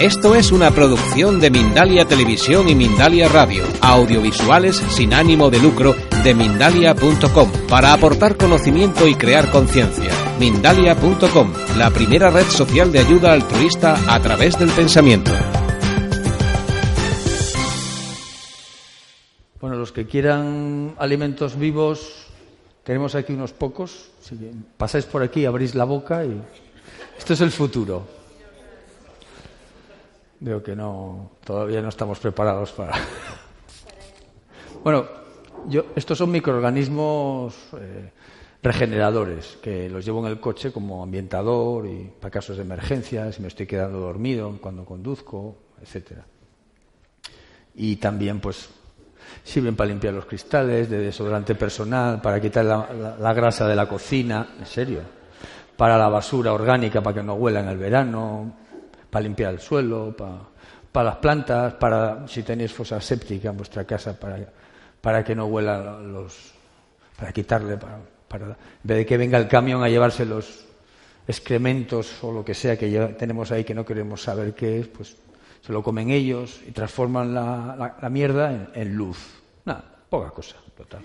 Esto es una producción de Mindalia Televisión y Mindalia Radio, audiovisuales sin ánimo de lucro de mindalia.com, para aportar conocimiento y crear conciencia. Mindalia.com, la primera red social de ayuda altruista a través del pensamiento. Bueno, los que quieran alimentos vivos, tenemos aquí unos pocos. Si pasáis por aquí, abrís la boca y esto es el futuro. Veo que no, todavía no estamos preparados para. bueno, yo, estos son microorganismos eh, regeneradores que los llevo en el coche como ambientador y para casos de emergencia, si me estoy quedando dormido cuando conduzco, etcétera. Y también, pues, sirven para limpiar los cristales, de desodorante personal, para quitar la, la grasa de la cocina, en serio, para la basura orgánica para que no huela en el verano, para limpiar el suelo, para, las plantas, para si tenéis fosa séptica en vuestra casa, para, para que no huela los. para quitarle, para, para, en vez de que venga el camión a llevarse los excrementos o lo que sea que tenemos ahí que no queremos saber qué es, pues se lo comen ellos y transforman la, la, la mierda en, en luz. Nada, poca cosa, total.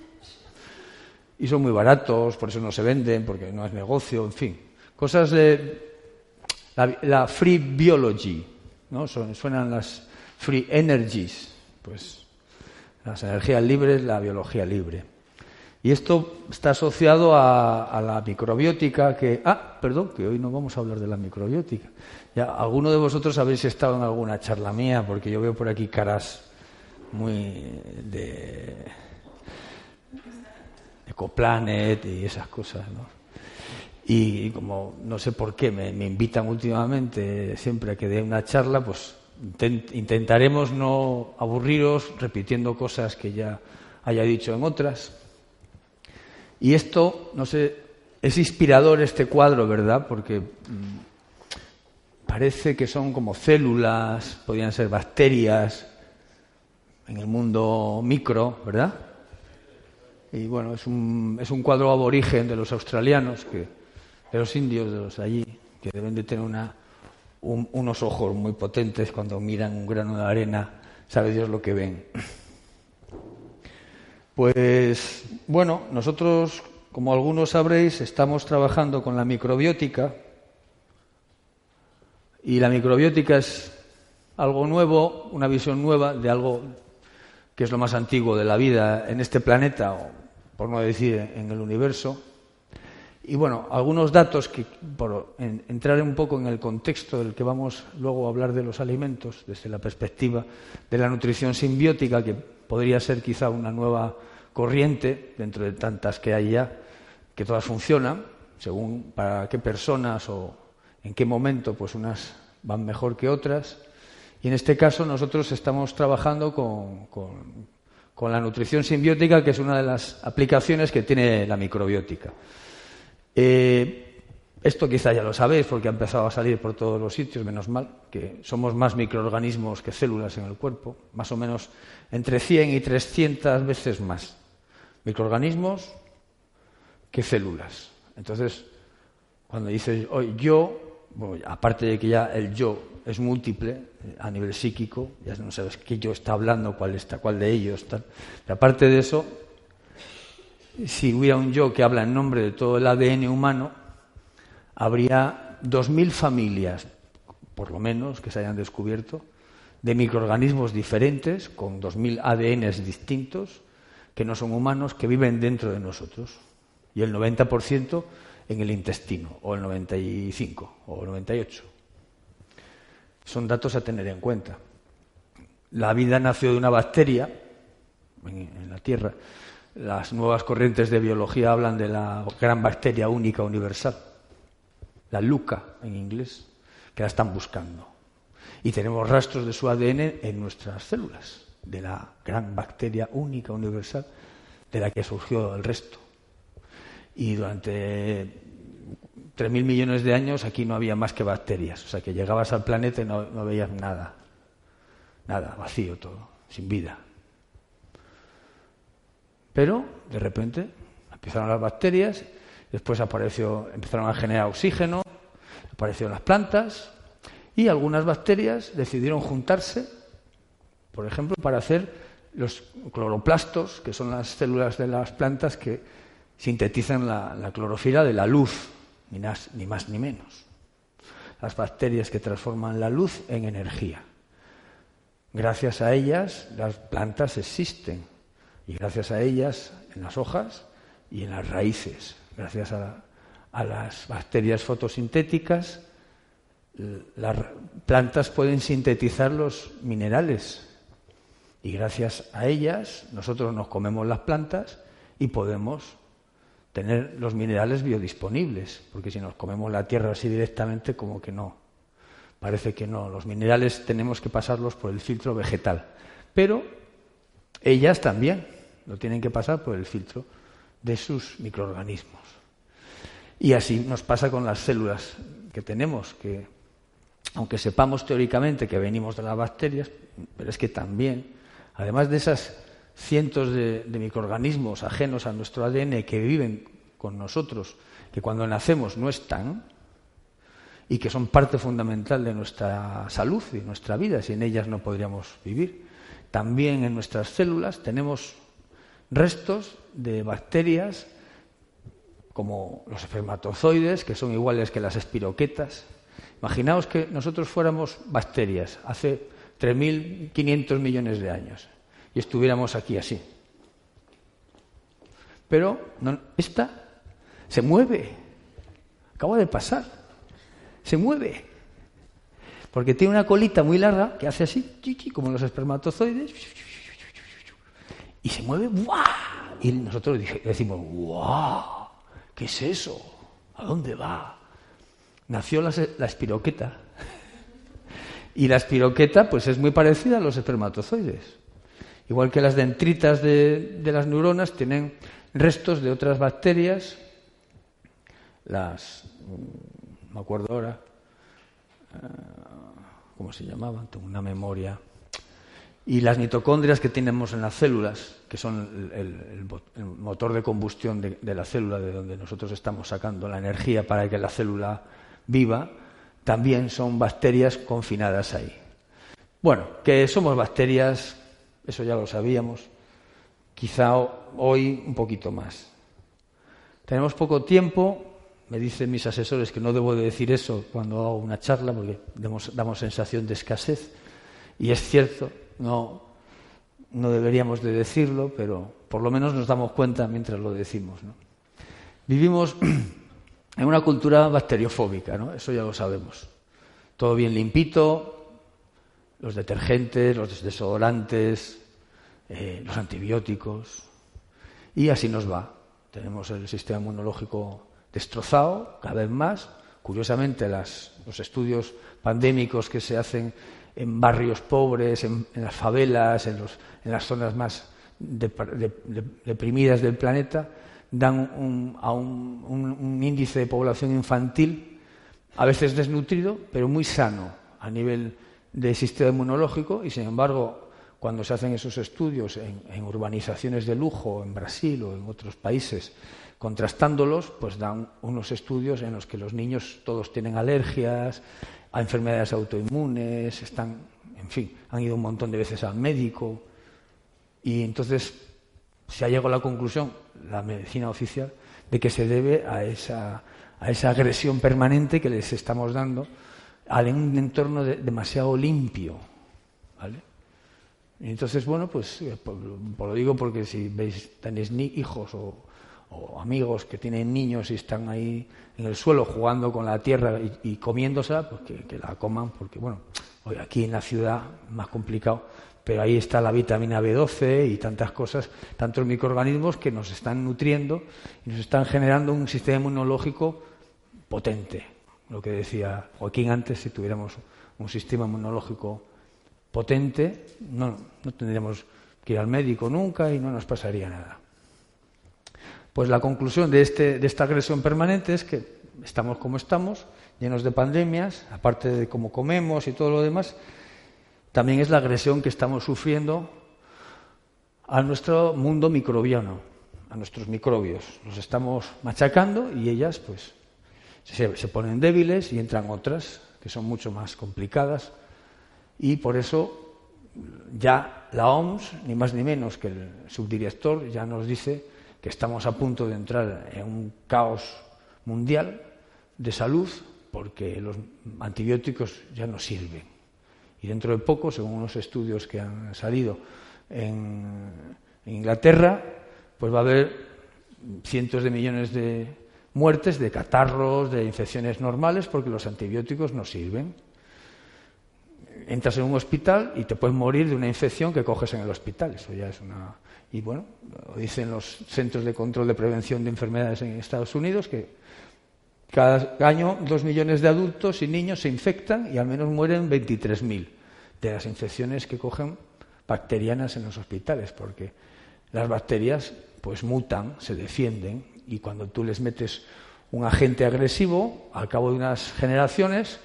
Y son muy baratos, por eso no se venden, porque no es negocio, en fin. Cosas de la, la free biology, ¿no? suenan las free energies, pues las energías libres, la biología libre. Y esto está asociado a, la microbiótica, que... Ah, perdón, que hoy no vamos a hablar de la microbiótica. Ya, alguno de vosotros habéis estado en alguna charla mía, porque yo veo por aquí caras muy de... Ecoplanet y esas cosas, ¿no? Y como no sé por qué me, invitan últimamente siempre a que dé una charla, pues intent, intentaremos no aburriros repitiendo cosas que ya haya dicho en otras. Y esto, no sé, es inspirador este cuadro, ¿verdad? Porque mmm, parece que son como células, podrían ser bacterias en el mundo micro, ¿verdad? Y bueno, es un, es un cuadro aborigen de los australianos que de los indios de los allí, que deben de tener unos ojos muy potentes cuando miran un grano de arena, sabe Dios lo que ven. Pues bueno, nosotros, como algunos sabréis, estamos trabajando con la microbiótica y la microbiótica es algo nuevo, una visión nueva de algo que es lo más antiguo de la vida en este planeta, o por no decir en el universo. Y bueno, algunos datos que, por en, entrar un poco en el contexto del que vamos luego a hablar de los alimentos, desde la perspectiva de la nutrición simbiótica, que podría ser quizá una nueva corriente dentro de tantas que hay ya, que todas funcionan, según para qué personas o en qué momento, pues unas van mejor que otras. Y en este caso nosotros estamos trabajando con, con, con la nutrición simbiótica, que es una de las aplicaciones que tiene la microbiótica. Eh, esto quizá ya lo sabéis porque ha empezado a salir por todos los sitios, menos mal, que somos más microorganismos que células en el cuerpo, más o menos entre 100 y 300 veces más microorganismos que células. Entonces, cuando dices oh, yo, bueno, aparte de que ya el yo es múltiple eh, a nivel psíquico, ya no sabes qué yo está hablando, cuál está, cuál de ellos está. Pero aparte de eso, si hubiera un yo que habla en nombre de todo el ADN humano, habría 2.000 familias, por lo menos, que se hayan descubierto, de microorganismos diferentes, con 2.000 ADNs distintos, que no son humanos, que viven dentro de nosotros. Y el 90% en el intestino, o el 95%, o el 98%. Son datos a tener en cuenta. La vida nació de una bacteria en la Tierra las nuevas corrientes de biología hablan de la gran bacteria única universal, la LUCA en inglés, que la están buscando. Y tenemos rastros de su ADN en nuestras células, de la gran bacteria única, universal, de la que surgió el resto. Y durante 3.000 millones de años aquí no había más que bacterias. O sea, que llegabas al planeta y no, no veías nada. Nada, vacío todo, sin vida. Pero, de repente, empezaron las bacterias, después apareció, empezaron a generar oxígeno, aparecieron las plantas, y algunas bacterias decidieron juntarse, por ejemplo, para hacer los cloroplastos, que son las células de las plantas que sintetizan la, clorofila de la luz, ni más, ni menos. Las bacterias que transforman la luz en energía. Gracias a ellas las plantas existen y gracias a ellas en las hojas y en las raíces, gracias a, a las bacterias fotosintéticas, las plantas pueden sintetizar los minerales. Y gracias a ellas nosotros nos comemos las plantas y podemos tener los minerales biodisponibles, porque si nos comemos la tierra así directamente como que no. Parece que no, los minerales tenemos que pasarlos por el filtro vegetal, pero ellas también lo tienen que pasar por el filtro de sus microorganismos. Y así nos pasa con las células que tenemos, que aunque sepamos teóricamente que venimos de las bacterias, pero es que también, además de esas cientos de, microorganismos ajenos a nuestro ADN que viven con nosotros, que cuando nacemos no están, y que son parte fundamental de nuestra salud y nuestra vida, sin ellas no podríamos vivir. También en nuestras células tenemos restos de bacterias como los espermatozoides, que son iguales que las espiroquetas, Imaginaos que nosotros fuéramos bacterias hace 3.500 millones de años y estuviéramos aquí así. Pero esta se mueve. Acaba de pasar. Se mueve. Porque tiene una colita muy larga que hace así, como los espermatozoides, y se mueve, ¡buah! Y nosotros decimos, ¡guau! ¿Qué es eso? ¿A dónde va? nació la, espiroqueta. Y la espiroqueta pues es muy parecida a los espermatozoides. Igual que las dendritas de, las neuronas tienen restos de otras bacterias, las, mm, me acuerdo ahora, eh, ¿cómo se llamaban? Tengo una memoria. Y las mitocondrias que tenemos en las células, que son el, motor de combustión de la célula, de donde nosotros estamos sacando la energía para que la célula viva, también son bacterias confinadas ahí. Bueno, que somos bacterias, eso ya lo sabíamos, quizá hoy un poquito más. Tenemos poco tiempo, me dicen mis asesores que no debo de decir eso cuando hago una charla porque damos, sensación de escasez, y es cierto, no, no deberíamos de decirlo, pero por lo menos nos damos cuenta mientras lo decimos. ¿no? Vivimos en una cultura bacteriofóbica, ¿no? Eso ya lo sabemos. Todo bien limpito, los detergentes, los desodorantes, eh, los antibióticos, y así nos va. Tenemos el sistema inmunológico destrozado cada vez más. Curiosamente, los estudios pandémicos que se hacen en barrios pobres, en, las favelas, en, las zonas más deprimidas del planeta, dan a un, índice de población infantil a veces desnutrido, pero muy sano a nivel de sistema inmunológico y, sin embargo, cuando se hacen esos estudios en, urbanizaciones de lujo, en Brasil o en otros países, contrastándolos, pues dan unos estudios en los que los niños todos tienen alergias, a enfermedades autoinmunes, están, en fin, han ido un montón de veces al médico y entonces se ha llegado a la conclusión, la medicina oficial, de que se debe a esa, a esa agresión permanente que les estamos dando a un entorno demasiado limpio. ¿vale? Entonces, bueno, pues por, lo digo porque si veis, tenéis ni hijos o, amigos que tienen niños y están ahí en el suelo jugando con la tierra y, comiéndosela, pues que, que, la coman, porque bueno, hoy aquí en la ciudad más complicado pero ahí está la vitamina B12 y tantas cosas, tantos microorganismos que nos están nutriendo y nos están generando un sistema inmunológico potente. Lo que decía Joaquín antes, si tuviéramos un sistema inmunológico potente, no, no tendríamos que ir al médico nunca y no nos pasaría nada. Pues la conclusión de, este, de esta agresión permanente es que estamos como estamos, llenos de pandemias, aparte de cómo comemos y todo lo demás, también es la agresión que estamos sufriendo a nuestro mundo microbiano, a nuestros microbios. Los estamos machacando y ellas pues se, se ponen débiles y entran otras que son mucho más complicadas y por eso ya la OMS, ni más ni menos que el subdirector, ya nos dice que estamos a punto de entrar en un caos mundial de salud porque los antibióticos ya no sirven. Y dentro de poco, según unos estudios que han salido en, Inglaterra, pues va a haber cientos de millones de muertes de catarros, de infecciones normales, porque los antibióticos no sirven. Entras en un hospital y te puedes morir de una infección que coges en el hospital. Eso ya es una. Y bueno, lo dicen los Centros de Control de Prevención de Enfermedades en Estados Unidos que cada año dos millones de adultos y niños se infectan y al menos mueren 23.000 de las infecciones que cogen bacterianas en los hospitales, porque las bacterias pues mutan, se defienden y cuando tú les metes un agente agresivo, al cabo de unas generaciones,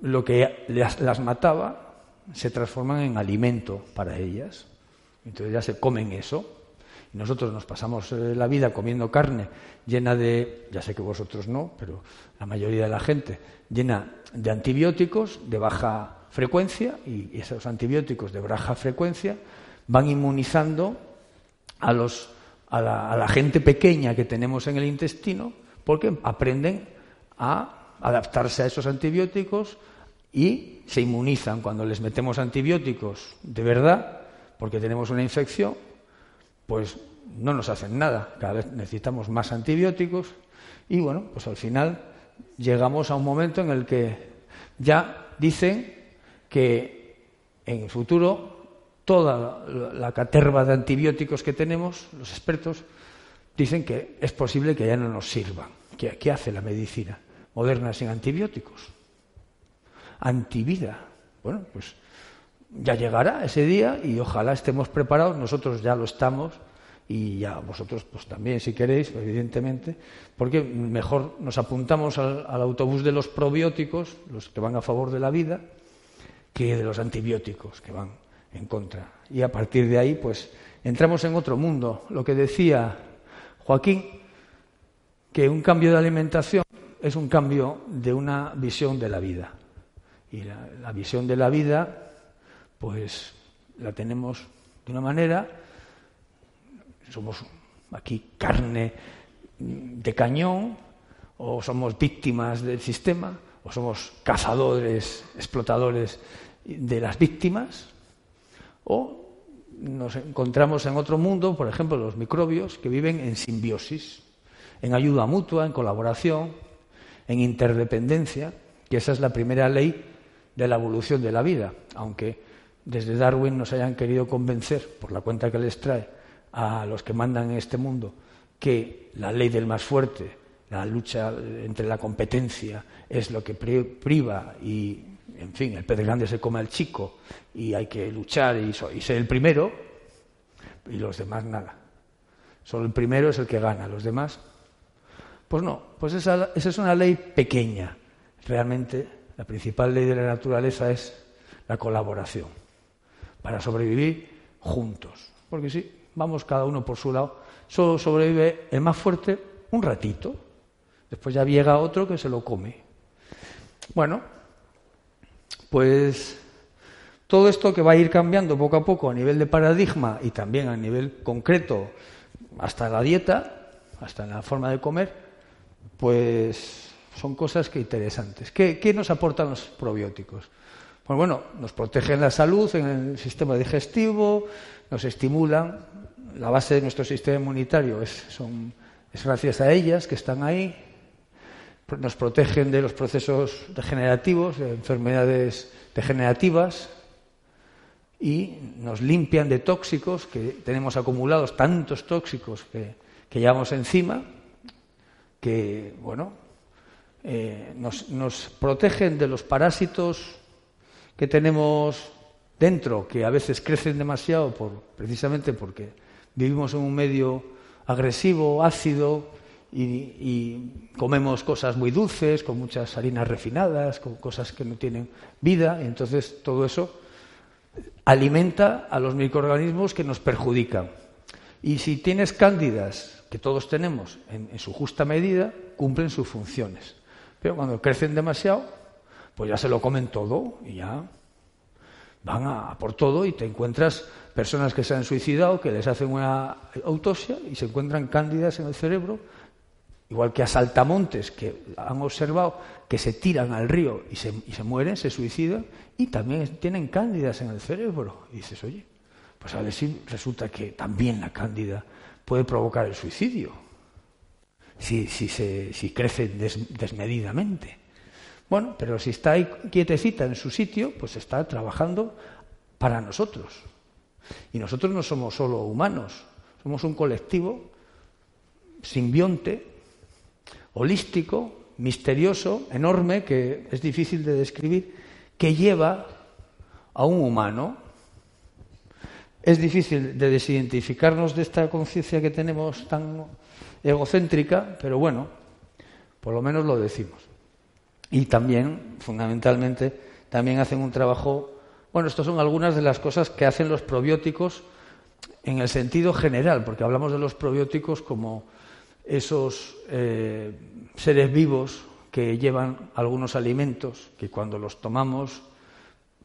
lo que las, mataba se transforman en alimento para ellas. Entonces ya se comen eso. Y nosotros nos pasamos eh, la vida comiendo carne llena de, ya sé que vosotros no, pero la mayoría de la gente, llena de antibióticos de baja frecuencia y esos antibióticos de baja frecuencia van inmunizando a, los, a, la, gente pequeña que tenemos en el intestino porque aprenden a adaptarse a esos antibióticos y se inmunizan cuando les metemos antibióticos de verdad porque tenemos una infección, pues no nos hacen nada. Cada vez necesitamos más antibióticos y bueno, pues al final llegamos a un momento en el que ya dicen que en el futuro toda la caterva de antibióticos que tenemos, los expertos, dicen que es posible que ya no nos sirvan. ¿Qué, hace la medicina moderna sin antibióticos? Antivida. Bueno, pues ya llegará ese día y ojalá estemos preparados, nosotros ya lo estamos y ya vosotros pues también si queréis, evidentemente, porque mejor nos apuntamos al, autobús de los probióticos, los que van a favor de la vida, que de los antibióticos que van en contra. Y a partir de ahí, pues, entramos en otro mundo. Lo que decía Joaquín, que un cambio de alimentación es un cambio de una visión de la vida. Y la, visión de la vida, pues, la tenemos de una manera, somos aquí carne de cañón, o somos víctimas del sistema, o somos cazadores, explotadores de las víctimas, o nos encontramos en otro mundo, por ejemplo, los microbios que viven en simbiosis, en ayuda mutua, en colaboración, en interdependencia, que esa es la primera ley de la evolución de la vida, aunque desde Darwin nos hayan querido convencer, por la cuenta que les trae a los que mandan en este mundo, que la ley del más fuerte, la lucha entre la competencia, es lo que priva y en fin, el pez grande se come al chico y hay que luchar y, ser el primero y los demás nada. Solo el primero es el que gana, los demás. Pues no, pues esa, esa es una ley pequeña. Realmente la principal ley de la naturaleza es la colaboración para sobrevivir juntos. Porque si vamos cada uno por su lado, solo sobrevive el más fuerte un ratito. Después ya llega otro que se lo come. Bueno, pues todo esto que va a ir cambiando poco a poco a nivel de paradigma y también a nivel concreto hasta la dieta, hasta la forma de comer, pues son cosas que interesantes. ¿Qué, nos aportan los probióticos? Pues bueno, nos protegen la salud en el sistema digestivo, nos estimulan, la base de nuestro sistema inmunitario es, gracias a ellas que están ahí, nos protegen de los procesos degenerativos, de enfermedades degenerativas y nos limpian de tóxicos que tenemos acumulados, tantos tóxicos que, llevamos encima, que, bueno, eh, nos, protegen de los parásitos que tenemos dentro, que a veces crecen demasiado por, precisamente porque vivimos en un medio agresivo, ácido, y, comemos cosas muy dulces, con muchas harinas refinadas, con cosas que no tienen vida, y entonces todo eso alimenta a los microorganismos que nos perjudican. Y si tienes cándidas, que todos tenemos, en su justa medida, cumplen sus funciones. Pero cuando crecen demasiado, pues ya se lo comen todo y ya van a, por todo y te encuentras personas que se han suicidado, que les hacen una autopsia y se encuentran cándidas en el cerebro, igual que a saltamontes que han observado que se tiran al río y se, y se mueren, se suicidan, y también tienen cándidas en el cerebro. Y dices, oye, pues a ver si resulta que también la cándida puede provocar el suicidio, si, si, se, si crece desmedidamente. Bueno, pero si está ahí quietecita en su sitio, pues está trabajando para nosotros. Y nosotros no somos solo humanos, somos un colectivo simbionte, holístico, misterioso, enorme, que es difícil de describir, que lleva a un humano. Es difícil de desidentificarnos de esta conciencia que tenemos tan egocéntrica, pero bueno, por lo menos lo decimos. Y también, fundamentalmente, también hacen un trabajo, bueno, estas son algunas de las cosas que hacen los probióticos en el sentido general, porque hablamos de los probióticos como esos eh, seres vivos que llevan algunos alimentos que cuando los tomamos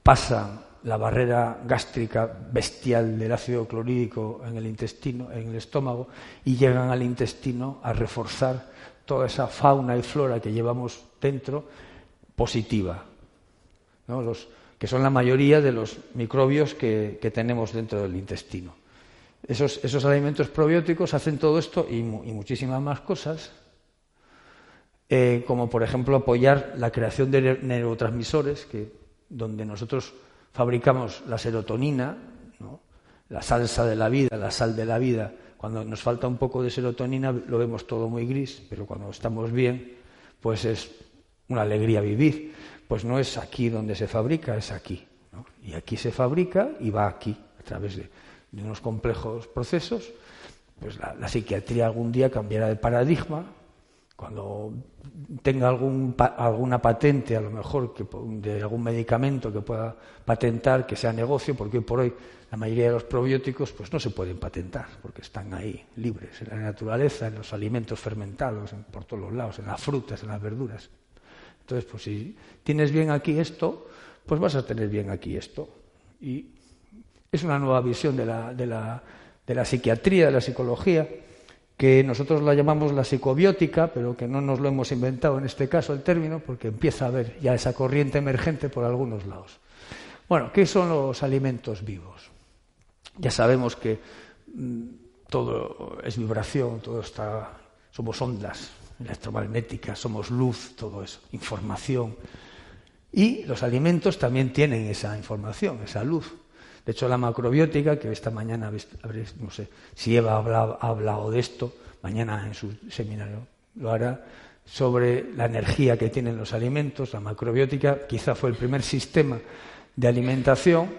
pasan la barrera gástrica bestial del ácido clorhídrico en el intestino, en el estómago, y llegan al intestino a reforzar toda esa fauna y flora que llevamos dentro positiva, los, que son la mayoría de los microbios que, tenemos dentro del intestino. Esos, esos, alimentos probióticos hacen todo esto y, muchísimas más cosas, eh, como por ejemplo apoyar la creación de neurotransmisores, que, donde nosotros fabricamos la serotonina, la salsa de la vida, la sal de la vida, cuando nos falta un poco de serotonina lo vemos todo muy gris, pero cuando estamos bien, pues es una alegría vivir. Pues no es aquí donde se fabrica, es aquí. Y aquí se fabrica y va aquí, a través de, unos complejos procesos. Pues la, psiquiatría algún día cambiará de paradigma, cuando tenga algún, alguna patente, a lo mejor de algún medicamento que pueda patentar, que sea negocio, porque hoy por hoy la mayoría de los probióticos pues no se pueden patentar, porque están ahí libres en la naturaleza, en los alimentos fermentados, por todos los lados, en las frutas, en las verduras. Entonces, pues si tienes bien aquí esto, pues vas a tener bien aquí esto. Y es una nueva visión de la, de la, de la psiquiatría, de la psicología, que nosotros la llamamos la psicobiótica, pero que no nos lo hemos inventado en este caso el término, porque empieza a haber ya esa corriente emergente por algunos lados. Bueno, ¿qué son los alimentos vivos? Ya sabemos que mm, todo es vibración, todo está, somos ondas electromagnéticas, somos luz, todo eso, información. Y los alimentos también tienen esa información, esa luz. De hecho, la macrobiótica, que esta mañana, no sé si Eva ha hablado de esto, mañana en su seminario lo hará, sobre la energía que tienen los alimentos. La macrobiótica quizá fue el primer sistema de alimentación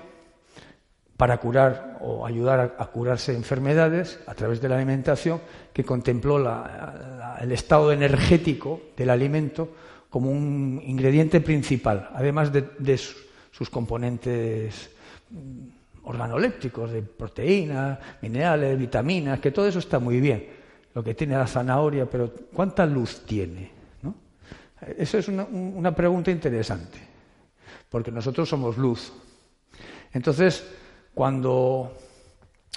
para curar o ayudar a, curarse enfermedades a través de la alimentación, que contempló el estado energético del alimento como un ingrediente principal, además de, sus componentes organolépticos, de proteínas, minerales, vitaminas, que todo eso está muy bien, lo que tiene la zanahoria, pero ¿cuánta luz tiene? Eso es una pregunta interesante, porque nosotros somos luz. Entonces, cuando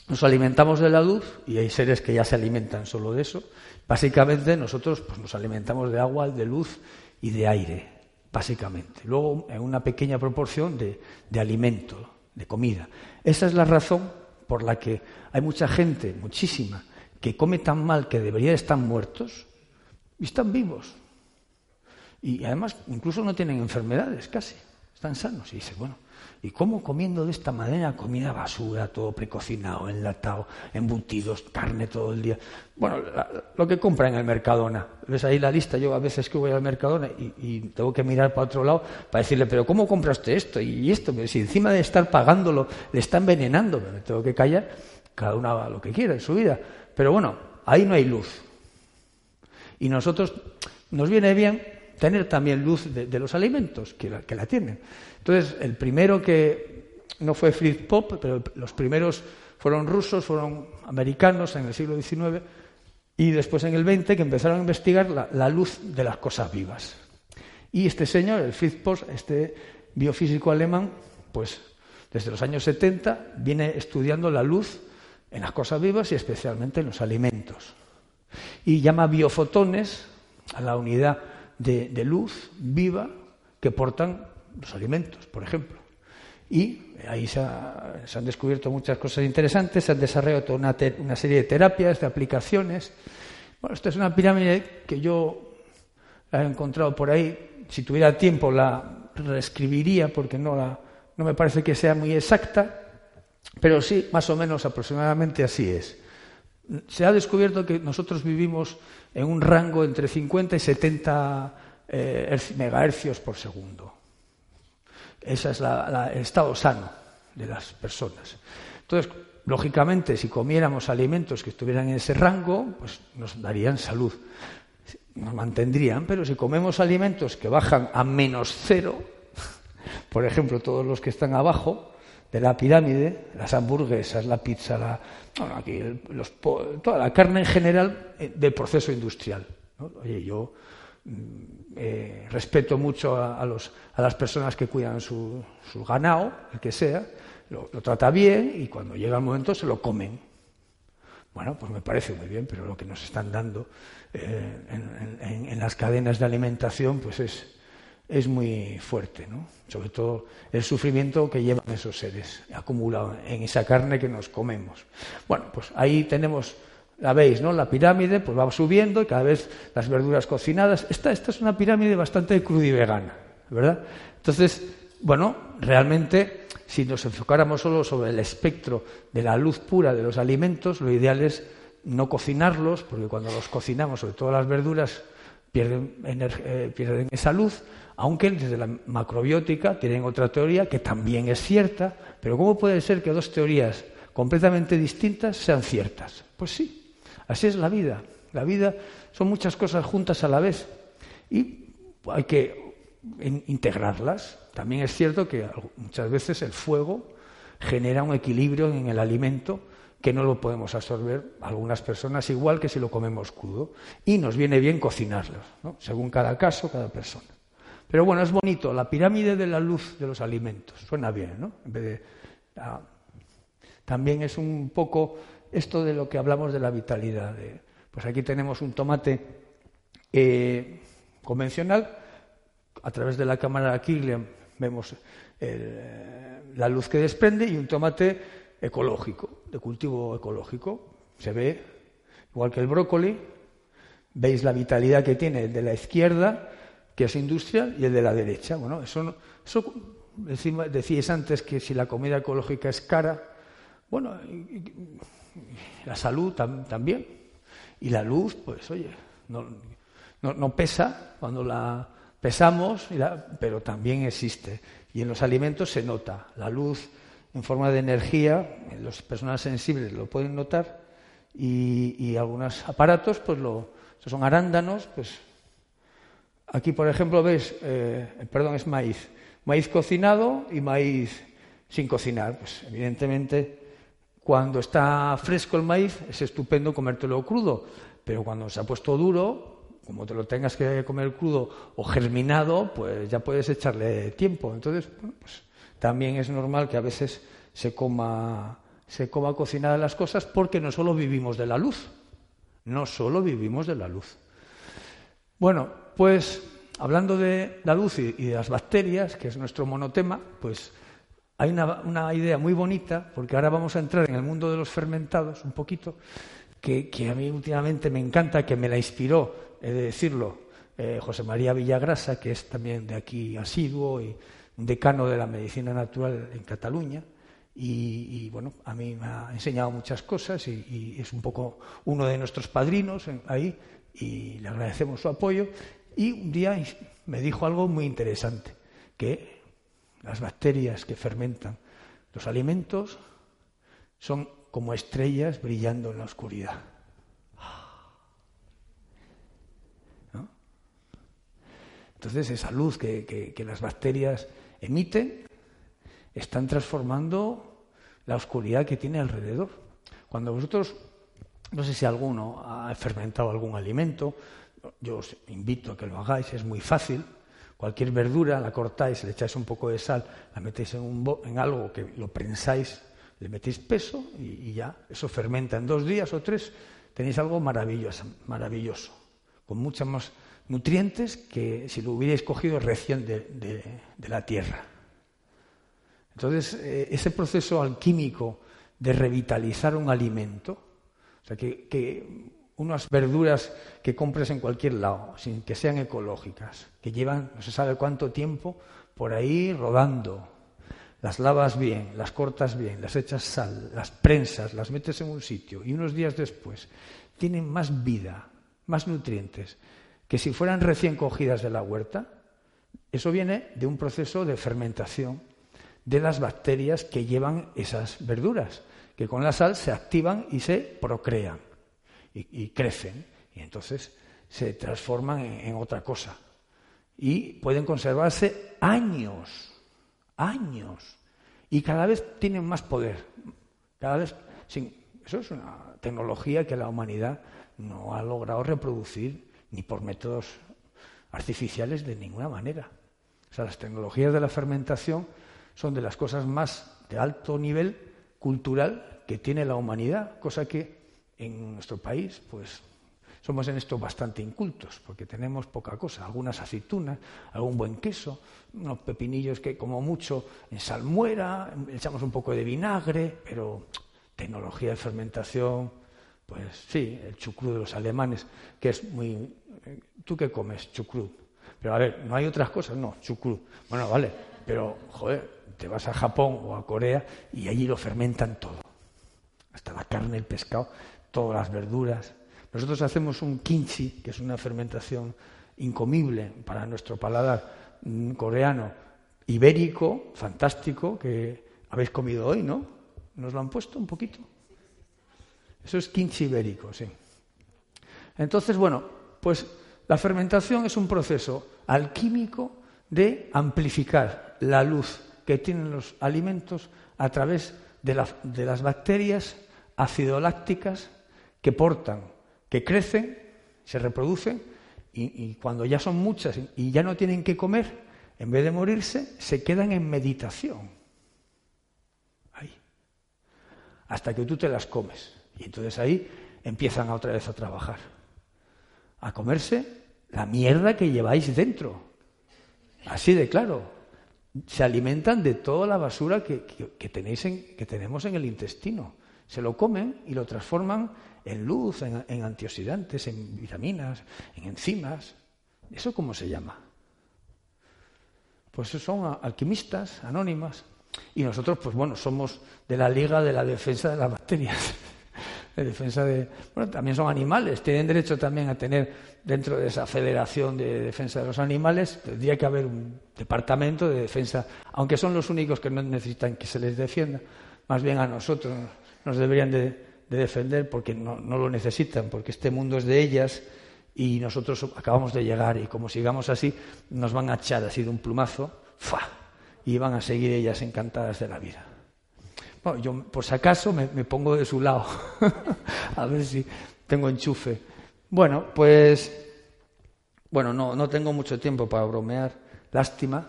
nos alimentamos de la luz, y hay seres que ya se alimentan solo de eso, básicamente nosotros pues, nos alimentamos de agua, de luz y de aire, básicamente. Luego, en una pequeña proporción de, de alimento, de comida. Esa es la razón por la que hay mucha gente, muchísima, que come tan mal que debería estar muertos y están vivos. Y además, incluso no tienen enfermedades casi. están sanos. Y dice, bueno, ¿y cómo comiendo de esta manera? Comida basura, todo precocinado, enlatado, embutidos, carne todo el día. Bueno, lo que compra en el Mercadona. Ves ahí la lista, yo a veces que voy al Mercadona y, tengo que mirar para otro lado para decirle, pero ¿cómo compraste esto y esto? Si encima de estar pagándolo le está envenenando, me tengo que callar, cada uno haga lo que quiera en su vida. Pero bueno, ahí no hay luz. Y nosotros nos viene bien tener también luz de, los alimentos, que la, la, tienen. Entonces, el primero que no fue Fritz Pop, pero los primeros fueron rusos, fueron americanos en el siglo XIX y después en el XX que empezaron a investigar la, luz de las cosas vivas. Y este señor, el Fritz Pop, este biofísico alemán, pues desde los años 70 viene estudiando la luz en las cosas vivas y especialmente en los alimentos. Y llama biofotones a la unidad de, luz viva que portan los alimentos, por ejemplo. Y ahí se, han descubierto muchas cosas interesantes, se han desarrollado toda una, una, serie de terapias, de aplicaciones. Bueno, esta es una pirámide que yo la he encontrado por ahí. Si tuviera tiempo la reescribiría porque no, la, no me parece que sea muy exacta, pero sí, más o menos aproximadamente así es. Se ha descubierto que nosotros vivimos en un rango entre 50 y 70 eh, megahercios por segundo. Ese es el estado sano de las personas. Entonces, lógicamente, si comiéramos alimentos que estuvieran en ese rango, pues nos darían salud, nos mantendrían, pero si comemos alimentos que bajan a menos cero, por ejemplo, todos los que están abajo, de la pirámide, las hamburguesas, la pizza, la, toda la carne en general eh, del proceso industrial. Oye, yo mm, eh, respeto mucho a, los, a, las personas que cuidan su, ganado, el que sea, lo, trata bien y cuando llega el momento se lo comen. Bueno, pues me parece muy bien, pero lo que nos están dando eh, en, las cadenas de alimentación pues es, es muy fuerte, ¿no? sobre todo el sufrimiento que llevan esos seres acumulado en esa carne que nos comemos. Bueno, pues ahí tenemos, la veis, ¿no? La pirámide pues va subiendo y cada vez las verduras cocinadas. Esta, esta es una pirámide bastante cruda y ¿verdad? Entonces, bueno, realmente si nos enfocáramos solo sobre el espectro de la luz pura de los alimentos, lo ideal es no cocinarlos, porque cuando los cocinamos, sobre todo las verduras, pierden, eh, esa luz aunque desde la macrobiótica tienen otra teoría que también es cierta, pero ¿cómo puede ser que dos teorías completamente distintas sean ciertas? Pues sí, así es la vida. La vida son muchas cosas juntas a la vez y hay que integrarlas. También es cierto que muchas veces el fuego genera un equilibrio en el alimento que no lo podemos absorber algunas personas igual que si lo comemos crudo. Y nos viene bien cocinarlos, según cada caso, cada persona. Pero bueno, es bonito, la pirámide de la luz de los alimentos. Suena bien, ¿no? De, ah, también es un poco esto de lo que hablamos de la vitalidad. pues aquí tenemos un tomate eh, convencional. A través de la cámara Kirlian vemos la luz que desprende y un tomate ecológico, de cultivo ecológico. Se ve igual que el brócoli. Veis la vitalidad que tiene el de la izquierda que es industrial, y el de la derecha. Bueno, eso, eso decíais antes que si la comida ecológica es cara, bueno, la salud también. Y la luz, pues oye, no, no, pesa cuando la pesamos, pero también existe. Y en los alimentos se nota. La luz en forma de energía, las personas sensibles lo pueden notar, y, y algunos aparatos, pues lo, son arándanos, pues Aquí, por ejemplo, ves, eh, perdón, es maíz. Maíz cocinado y maíz sin cocinar. Pues evidentemente, cuando está fresco el maíz, es estupendo comértelo crudo. Pero cuando se ha puesto duro, como te lo tengas que comer crudo o germinado, pues ya puedes echarle tiempo. Entonces, pues también es normal que a veces se coma, se coma cocinadas las cosas porque no solo vivimos de la luz. No solo vivimos de la luz. Bueno, pues hablando de la luz y de las bacterias, que es nuestro monotema, pues hay una, idea muy bonita, porque ahora vamos a entrar en el mundo de los fermentados un poquito, que, a mí últimamente me encanta, que me la inspiró, he de decirlo, eh, José María Villagrasa, que es también de aquí asiduo y decano de la medicina natural en Cataluña, y, bueno, a mí me ha enseñado muchas cosas y, es un poco uno de nuestros padrinos ahí y le agradecemos su apoyo. Y un día me dijo algo muy interesante, que las bacterias que fermentan los alimentos son como estrellas brillando en la oscuridad. Entonces esa luz que las bacterias emiten están transformando la oscuridad que tiene alrededor. Cuando vosotros, no sé si alguno ha fermentado algún alimento, yo os invito a que lo hagáis, es muy fácil. Cualquier verdura la cortáis, le echáis un poco de sal, la metéis en, un en algo que lo prensáis, le metéis peso y, ya, eso fermenta en dos días o tres, tenéis algo maravilloso, maravilloso, con muchos más nutrientes que si lo hubierais cogido recién de la tierra. Entonces, eh, ese proceso alquímico de revitalizar un alimento, o sea, que, unas verduras que compres en cualquier lado, sin que sean ecológicas, que llevan no se sabe cuánto tiempo por ahí rodando, las lavas bien, las cortas bien, las echas sal, las prensas, las metes en un sitio y unos días después tienen más vida, más nutrientes que si fueran recién cogidas de la huerta, eso viene de un proceso de fermentación de las bacterias que llevan esas verduras, que con la sal se activan y se procrean y, crecen y entonces se transforman en, otra cosa. Y pueden conservarse años, años, y cada vez tienen más poder. Cada vez, eso es una tecnología que la humanidad no ha logrado reproducir ni por métodos artificiales de ninguna manera. O sea, las tecnologías de la fermentación son de las cosas más de alto nivel cultural que tiene la humanidad, cosa que en nuestro país, pues somos en esto bastante incultos, porque tenemos poca cosa, algunas aceitunas, algún buen queso, unos pepinillos que como mucho en salmuera, echamos un poco de vinagre, pero tecnología de fermentación, pues sí, el chucrut de los alemanes, que es muy... ¿Tú qué comes? Chucrut. Pero a ver, ¿no hay otras cosas? No, chucrut. Bueno, vale, pero, joder, te vas a Japón o a Corea y allí lo fermentan todo. Hasta la carne, el pescado, todas las verduras. Nosotros hacemos un kimchi, que es una fermentación incomible para nuestro paladar mm, coreano, ibérico, fantástico, que habéis comido hoy, ¿no? ¿Nos lo han puesto un poquito? Eso es kimchi ibérico, sí. Entonces, bueno, pues la fermentación es un proceso alquímico de amplificar la luz que tienen los alimentos a través de, las bacterias acidolácticas que portan, que crecen, se reproducen y, cuando ya son muchas y ya no tienen que comer, en vez de morirse, se quedan en meditación. Ahí. Hasta que tú te las comes. Y entonces ahí empiezan otra vez a trabajar. A comerse la mierda que lleváis dentro. Así de claro se alimentan de toda la basura que, tenéis que tenemos en el intestino. Se lo comen y lo transforman en luz, en, antioxidantes, en vitaminas, en enzimas. ¿Eso cómo se llama? Pues son alquimistas anónimas. Y nosotros, pues bueno, somos de la Liga de la Defensa de las Bacterias. De defensa de... Bueno, también son animales, tienen derecho también a tener dentro de esa federación de defensa de los animales, tendría que haber un departamento de defensa, aunque son los únicos que no necesitan que se les defienda, más bien a nosotros nos deberían de, defender porque no, lo necesitan, porque este mundo es de ellas y nosotros acabamos de llegar y como sigamos así nos van a echar así de un plumazo, ¡fa! y van a seguir ellas encantadas de la vida. Bueno, yo por si acaso me, pongo de su lado, a ver si tengo enchufe. Bueno, pues, bueno, no, no tengo mucho tiempo para bromear, lástima.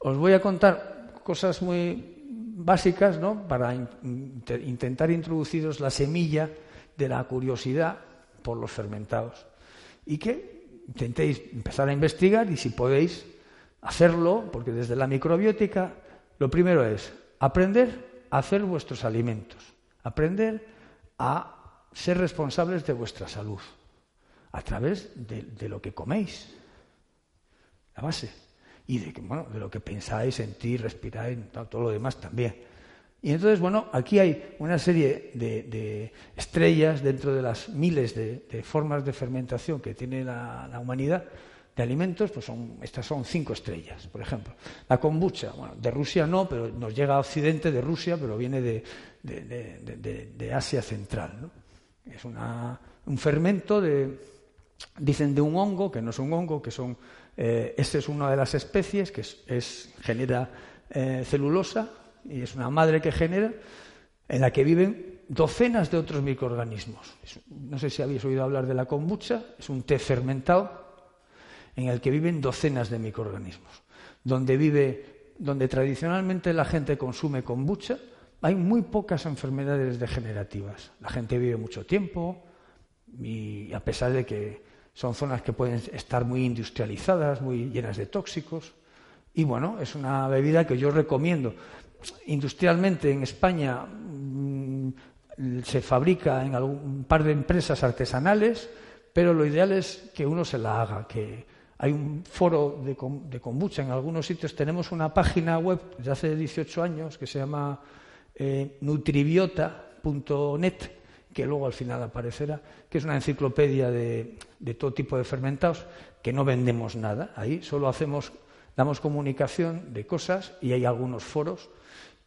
Os voy a contar cosas muy básicas, ¿no? Para intentar introduciros la semilla de la curiosidad por los fermentados. Y que intentéis empezar a investigar y si podéis hacerlo, porque desde la microbiótica lo primero es aprender hacer vuestros alimentos, aprender a ser responsables de vuestra salud a través de, lo que coméis, la base. y de, bueno, de lo que pensáis, sentís, respiráis, todo lo demás también. Y entonces, bueno, aquí hay una serie de, estrellas dentro de las miles de, formas de fermentación que tiene la, humanidad de alimentos, pues son, estas son cinco estrellas, por ejemplo. La kombucha, bueno, de Rusia no, pero nos llega a Occidente de Rusia, pero viene de, Asia Central. Es un fermento de, dicen de un hongo, que no es un hongo, que son, eh, esta es una de las especies que es, genera eh, celulosa y es una madre que genera, en la que viven docenas de otros microorganismos. No sé si habéis oído hablar de la kombucha, es un té fermentado en el que viven docenas de microorganismos. Donde vive, donde tradicionalmente la gente consume kombucha, hay muy pocas enfermedades degenerativas. La gente vive mucho tiempo y a pesar de que son zonas que pueden estar muy industrializadas, muy llenas de tóxicos. Y bueno, es una bebida que yo recomiendo. Industrialmente en España mm, se fabrica en algún par de empresas artesanales, pero lo ideal es que uno se la haga, que hay un foro de, kombucha en algunos sitios. Tenemos una página web de hace 18 años que se llama eh, nutribiota.net, que luego al final aparecerá, que es una enciclopedia de, de todo tipo de fermentados, que no vendemos nada. Ahí solo hacemos, damos comunicación de cosas y hay algunos foros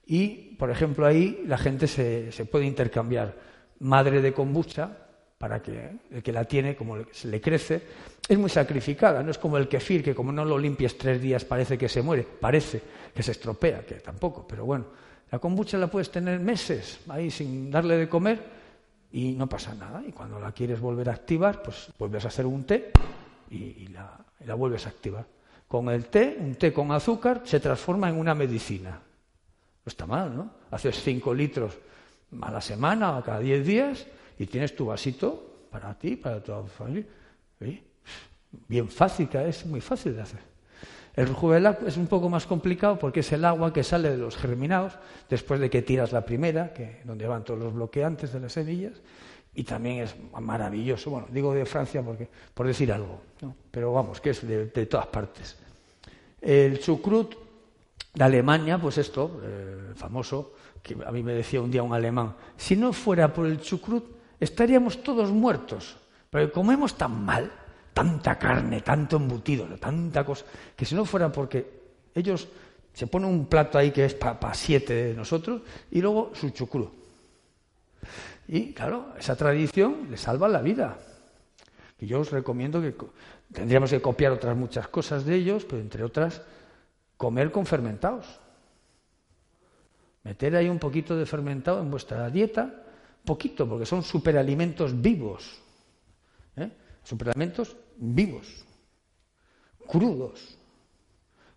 y, por ejemplo, ahí la gente se, puede intercambiar madre de kombucha para que el que la tiene, como se le crece, es muy sacrificada. No es como el kefir, que como no lo limpies tres días parece que se muere, parece que se estropea, que tampoco. Pero bueno, la kombucha la puedes tener meses ahí sin darle de comer y no pasa nada. Y cuando la quieres volver a activar, pues vuelves a hacer un té y, la, y la vuelves a activar. Con el té, un té con azúcar, se transforma en una medicina. No está mal, ¿no? Haces cinco litros a la semana o cada diez días y tienes tu vasito para ti, para tu familia. Bien fácil, es muy fácil de hacer. El Rujubelac es un poco más complicado porque es el agua que sale de los germinados después de que tiras la primera, que, donde van todos los bloqueantes de las semillas, y también es maravilloso. Bueno, digo de Francia porque, por decir algo, pero vamos, que es de, de todas partes. El chucrut de Alemania, pues esto, eh, famoso, que a mí me decía un día un alemán, si no fuera por el chucrut, estaríamos todos muertos, pero comemos tan mal, tanta carne, tanto embutido, tanta cosa, que si no fuera porque ellos se ponen un plato ahí que es para siete de nosotros y luego su chucrut. Y claro, esa tradición le salva la vida. Y yo os recomiendo que tendríamos que copiar otras muchas cosas de ellos, pero entre otras comer con fermentados. Meter ahí un poquito de fermentado en vuestra dieta, poquito, porque son superalimentos vivos. ¿eh? Superalimentos vivos, crudos.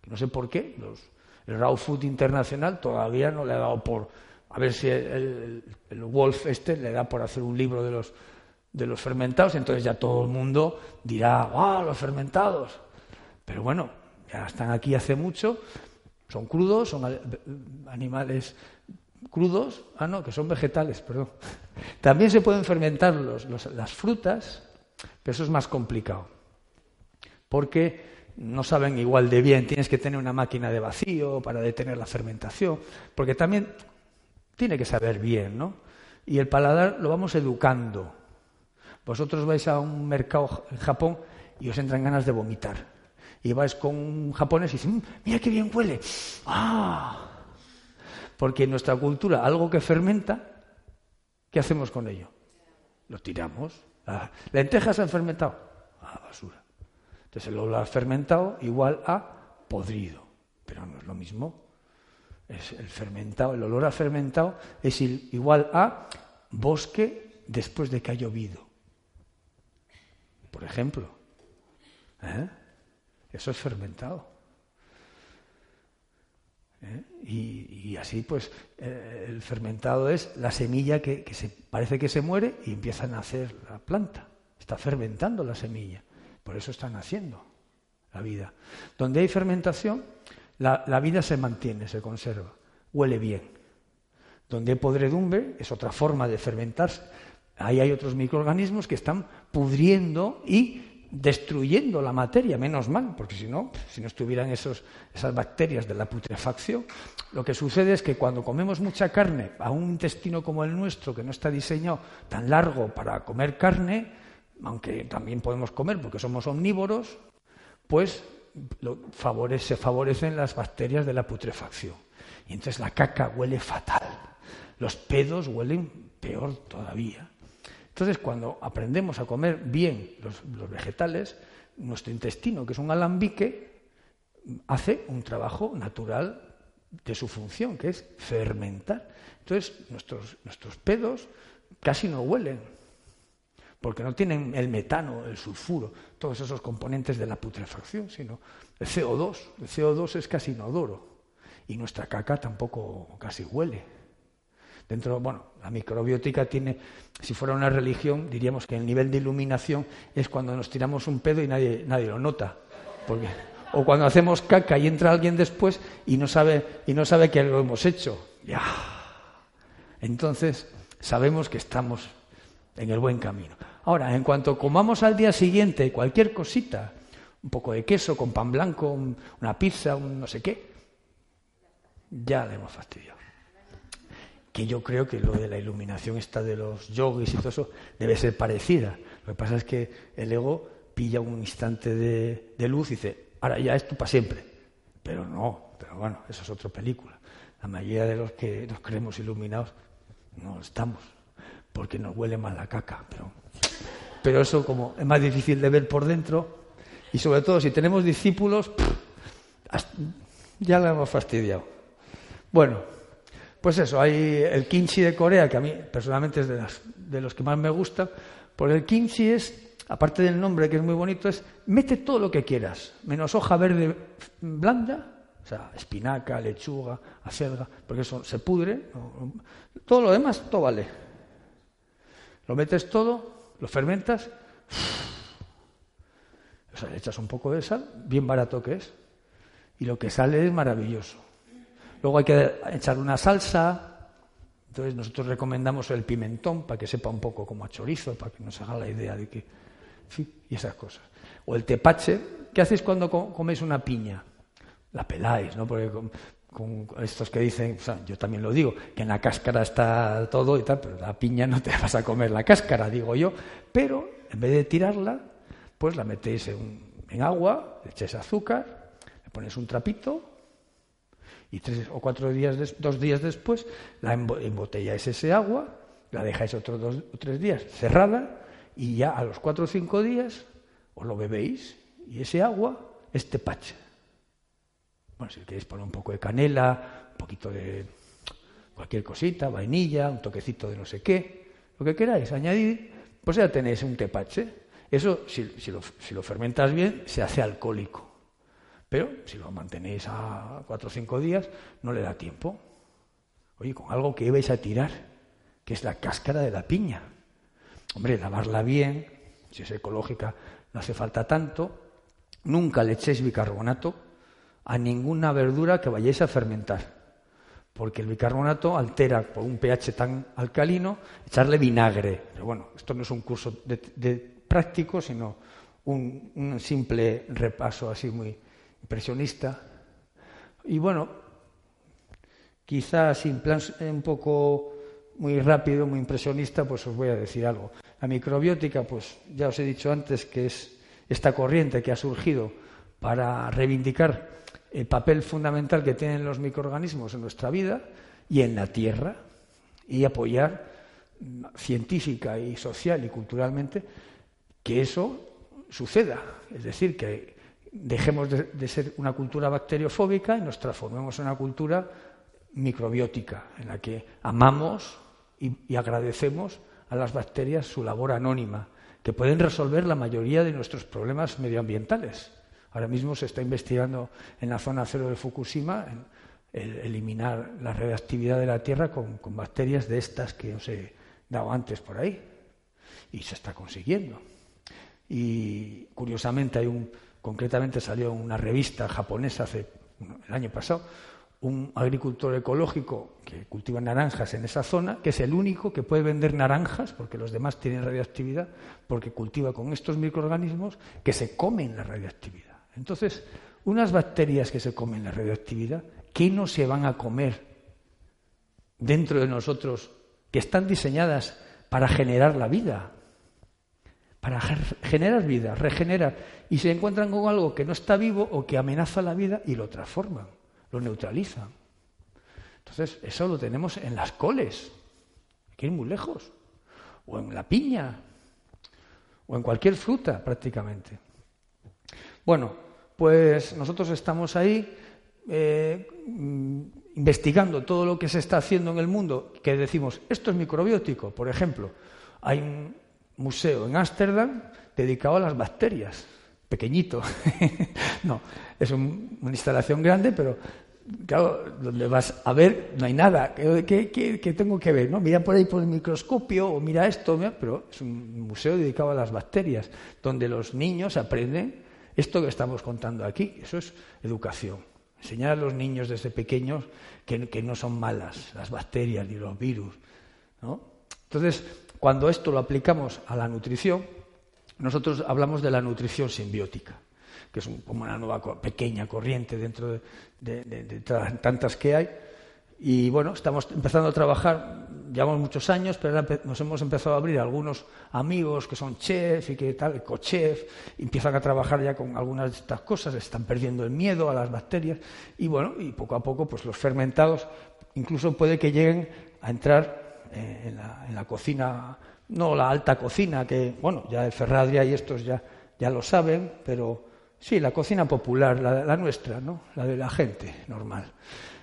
No sé por qué, los, el Raw Food Internacional todavía no le ha dado por. A ver si el, Wolf este le da por hacer un libro de los, de los fermentados, entonces ya todo el mundo dirá, ¡ah, los fermentados! Pero bueno, ya están aquí hace mucho, son crudos, son animales crudos, ah no, que son vegetales, perdón. También se pueden fermentar las frutas, pero eso es más complicado, porque no saben igual de bien, tienes que tener una máquina de vacío para detener la fermentación, porque también tiene que saber bien, ¿no? Y el paladar lo vamos educando. Vosotros vais a un mercado en Japón y os entran ganas de vomitar y vais con un japonés y dices, mm, mira qué bien huele. ¡Ah! Porque en nuestra cultura, algo que fermenta, ¿qué hacemos con ello? Lo tiramos. Ah, lentejas han fermentado. Ah, basura. Entonces el olor fermentado igual a podrido. Pero no es lo mismo. Es el fermentado, el olor a fermentado es igual a bosque después de que ha llovido. Por ejemplo. ¿Eh? Eso es fermentado. ¿Eh? Y, así, pues, eh, el fermentado es la semilla que, se, parece que se muere y empieza a nacer la planta. Está fermentando la semilla. Por eso está naciendo la vida. Donde hay fermentación, la, la vida se mantiene, se conserva, huele bien. Donde hay podredumbre, es otra forma de fermentarse. Ahí hay otros microorganismos que están pudriendo y destruyendo la materia, menos mal, porque si no, si no estuvieran esos, esas bacterias de la putrefacción, lo que sucede es que cuando comemos mucha carne a un intestino como el nuestro, que no está diseñado tan largo para comer carne, aunque también podemos comer porque somos omnívoros, pues se favorecen las bacterias de la putrefacción. Y entonces la caca huele fatal, los pedos huelen peor todavía. Entonces, cuando aprendemos a comer bien los, vegetales, nuestro intestino, que es un alambique, hace un trabajo natural de su función, que es fermentar. Entonces, nuestros, nuestros pedos casi no huelen, porque no tienen el metano, el sulfuro, todos esos componentes de la putrefacción, sino el CO2. El CO2 es casi inodoro y nuestra caca tampoco casi huele. Dentro, bueno, la microbiótica tiene, si fuera una religión, diríamos que el nivel de iluminación es cuando nos tiramos un pedo y nadie, nadie lo nota. O cuando hacemos caca y entra alguien después y no sabe, y no sabe que lo hemos hecho. Ya. Entonces, sabemos que estamos en el buen camino. Ahora, en cuanto comamos al día siguiente cualquier cosita, un poco de queso con pan blanco, una pizza, un no sé qué, ya le hemos fastidiado que yo creo que lo de la iluminación esta de los yogis y todo eso debe ser parecida. Lo que pasa es que el ego pilla un instante de, luz y dice, ahora ya esto para siempre. Pero no, pero bueno, eso es otra película. La mayoría de los que nos creemos iluminados no estamos, porque nos huele mal la caca. Pero, pero eso como es más difícil de ver por dentro y sobre todo si tenemos discípulos, ya la hemos fastidiado. Bueno, pues eso, hay el kimchi de Corea, que a mí personalmente es de, los que más me gusta, porque el kimchi es, aparte del nombre que es muy bonito, es mete todo lo que quieras, menos hoja verde blanda, o sea, espinaca, lechuga, acelga, porque eso se pudre, todo lo demás, todo vale. Lo metes todo, lo fermentas, o sea, le echas un poco de sal, bien barato que es, y lo que sale es maravilloso. Luego hay que echar una salsa. Entonces nosotros recomendamos el pimentón para que sepa un poco como a chorizo, para que nos haga la idea de que... y esas cosas. O el tepache. ¿Qué hacéis cuando coméis una piña? La peláis, ¿no? Porque con, estos que dicen, o yo también lo digo, que en la cáscara está todo y tal, pero la piña no te vas a comer la cáscara, digo yo. Pero en vez de tirarla, pues la metéis en, en agua, le echáis azúcar, le pones un trapito y tres o cuatro días, dos días después, la embotelláis ese agua, la dejáis otros dos o tres días cerrada y ya a los cuatro o cinco días os lo bebéis y ese agua es tepache. Bueno, si queréis poner un poco de canela, un poquito de cualquier cosita, vainilla, un toquecito de no sé qué, lo que queráis añadir, pues ya tenéis un tepache. Eso, si, lo, si lo fermentas bien, se hace alcohólico. Pero si lo mantenéis a cuatro o cinco días, no le da tiempo. Oye, con algo que ibais a tirar, que es la cáscara de la piña. Hombre, lavarla bien, si es ecológica, no hace falta tanto. Nunca le echéis bicarbonato a ninguna verdura que vayáis a fermentar. Porque el bicarbonato altera por un pH tan alcalino, echarle vinagre. Pero bueno, esto no es un curso de, práctico, sino un simple repaso así muy, impresionista. Y bueno, quizás sin plan un poco muy rápido, muy impresionista, pues os voy a decir algo. La microbiótica, pues ya os he dicho antes que es esta corriente que ha surgido para reivindicar el papel fundamental que tienen los microorganismos en nuestra vida y en la Tierra y apoyar científica y social y culturalmente que eso suceda. Es decir, que dejemos de, ser una cultura bacteriofóbica y nos transformemos en una cultura microbiótica, en la que amamos y, agradecemos a las bacterias su labor anónima, que pueden resolver la mayoría de nuestros problemas medioambientales. Ahora mismo se está investigando en la zona cero de Fukushima eliminar la reactividad de la Tierra con, con bacterias de estas que os he dado antes por ahí. Y se está consiguiendo. Y curiosamente hay un, Concretamente salió una revista japonesa hace el año pasado, un agricultor ecológico que cultiva naranjas en esa zona, que es el único que puede vender naranjas, porque los demás tienen radioactividad, porque cultiva con estos microorganismos que se comen la radioactividad. Entonces, unas bacterias que se comen la radioactividad, ¿qué no se van a comer dentro de nosotros que están diseñadas para generar la vida? Para generar vida, regenerar. Y se encuentran con algo que no está vivo o que amenaza la vida y lo transforman lo neutraliza. Entonces, eso lo tenemos en las coles, aquí muy lejos, o en la piña, o en cualquier fruta prácticamente. Bueno, pues nosotros estamos ahí eh, investigando todo lo que se está haciendo en el mundo, que decimos, esto es microbiótico, por ejemplo, hay un museo en Ámsterdam dedicado a las bacterias pequeñito. no, es una instalación grande, pero claro, donde vas a ver no hay nada. ¿Qué, tengo que ver? ¿no? Mira por ahí por el microscopio o mira esto, pero es un museo dedicado a las bacterias, donde los niños aprenden esto que estamos contando aquí. Eso es educación. Enseñar a los niños desde pequeños que, que no son malas las bacterias ni los virus. ¿no? Entonces, cuando esto lo aplicamos a la nutrición, nosotros hablamos de la nutrición simbiótica, que es como una nueva pequeña corriente dentro de, tantas que hay. Y bueno, estamos empezando a trabajar, llevamos muchos años, pero nos hemos empezado a abrir algunos amigos que son chef y que tal, cochef, empiezan a trabajar ya con algunas de estas cosas, están perdiendo el miedo a las bacterias, y bueno, y poco a poco, pues los fermentados incluso puede que lleguen a entrar en, la, cocina no la alta cocina, que, bueno, ya el Ferradria y estos ya, ya lo saben, pero sí, la cocina popular, la, nuestra, ¿no? La de la gente normal.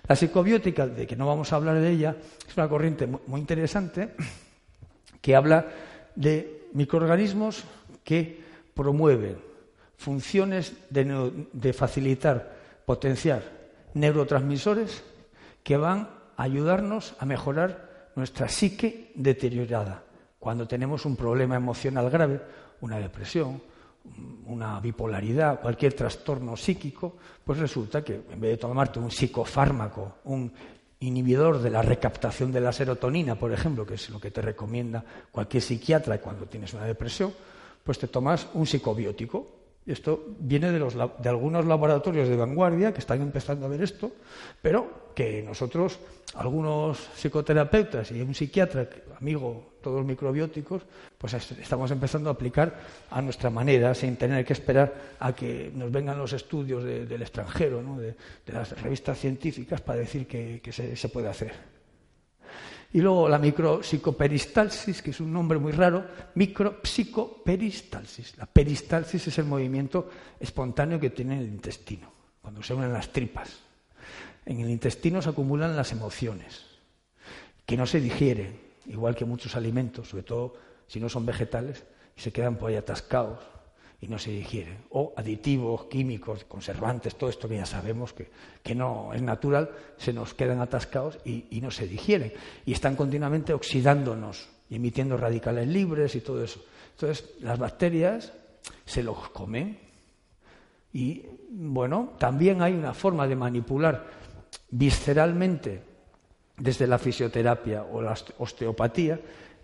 La psicobiótica, de que no vamos a hablar de ella, es una corriente muy, interesante que habla de microorganismos que promueven funciones de, de facilitar, potenciar neurotransmisores que van a ayudarnos a mejorar nuestra psique deteriorada cuando tenemos un problema emocional grave, una depresión, una bipolaridad, cualquier trastorno psíquico, pues resulta que en vez de tomarte un psicofármaco, un inhibidor de la recaptación de la serotonina, por ejemplo, que es lo que te recomienda cualquier psiquiatra cuando tienes una depresión, pues te tomas un psicobiótico. Esto viene de, los, de algunos laboratorios de vanguardia que están empezando a ver esto, pero que nosotros, algunos psicoterapeutas y un psiquiatra, amigo todos microbióticos, pues estamos empezando a aplicar a nuestra manera, sin tener que esperar a que nos vengan los estudios del extranjero, de, las revistas científicas, para decir que, se, puede hacer. Y luego la micropsicoperistalsis, que es un nombre muy raro, micropsicoperistalsis. La peristalsis es el movimiento espontáneo que tiene el intestino, cuando se unen las tripas. En el intestino se acumulan las emociones, que no se digieren, igual que muchos alimentos, sobre todo si no son vegetales, y se quedan por ahí atascados y no se digieren. O aditivos, químicos, conservantes, todo esto que ya sabemos que, que no es natural, se nos quedan atascados y, y, no se digieren. Y están continuamente oxidándonos, emitiendo radicales libres y todo eso. Entonces, las bacterias se los comen. Y bueno, también hay una forma de manipular visceralmente desde la fisioterapia o la osteopatía,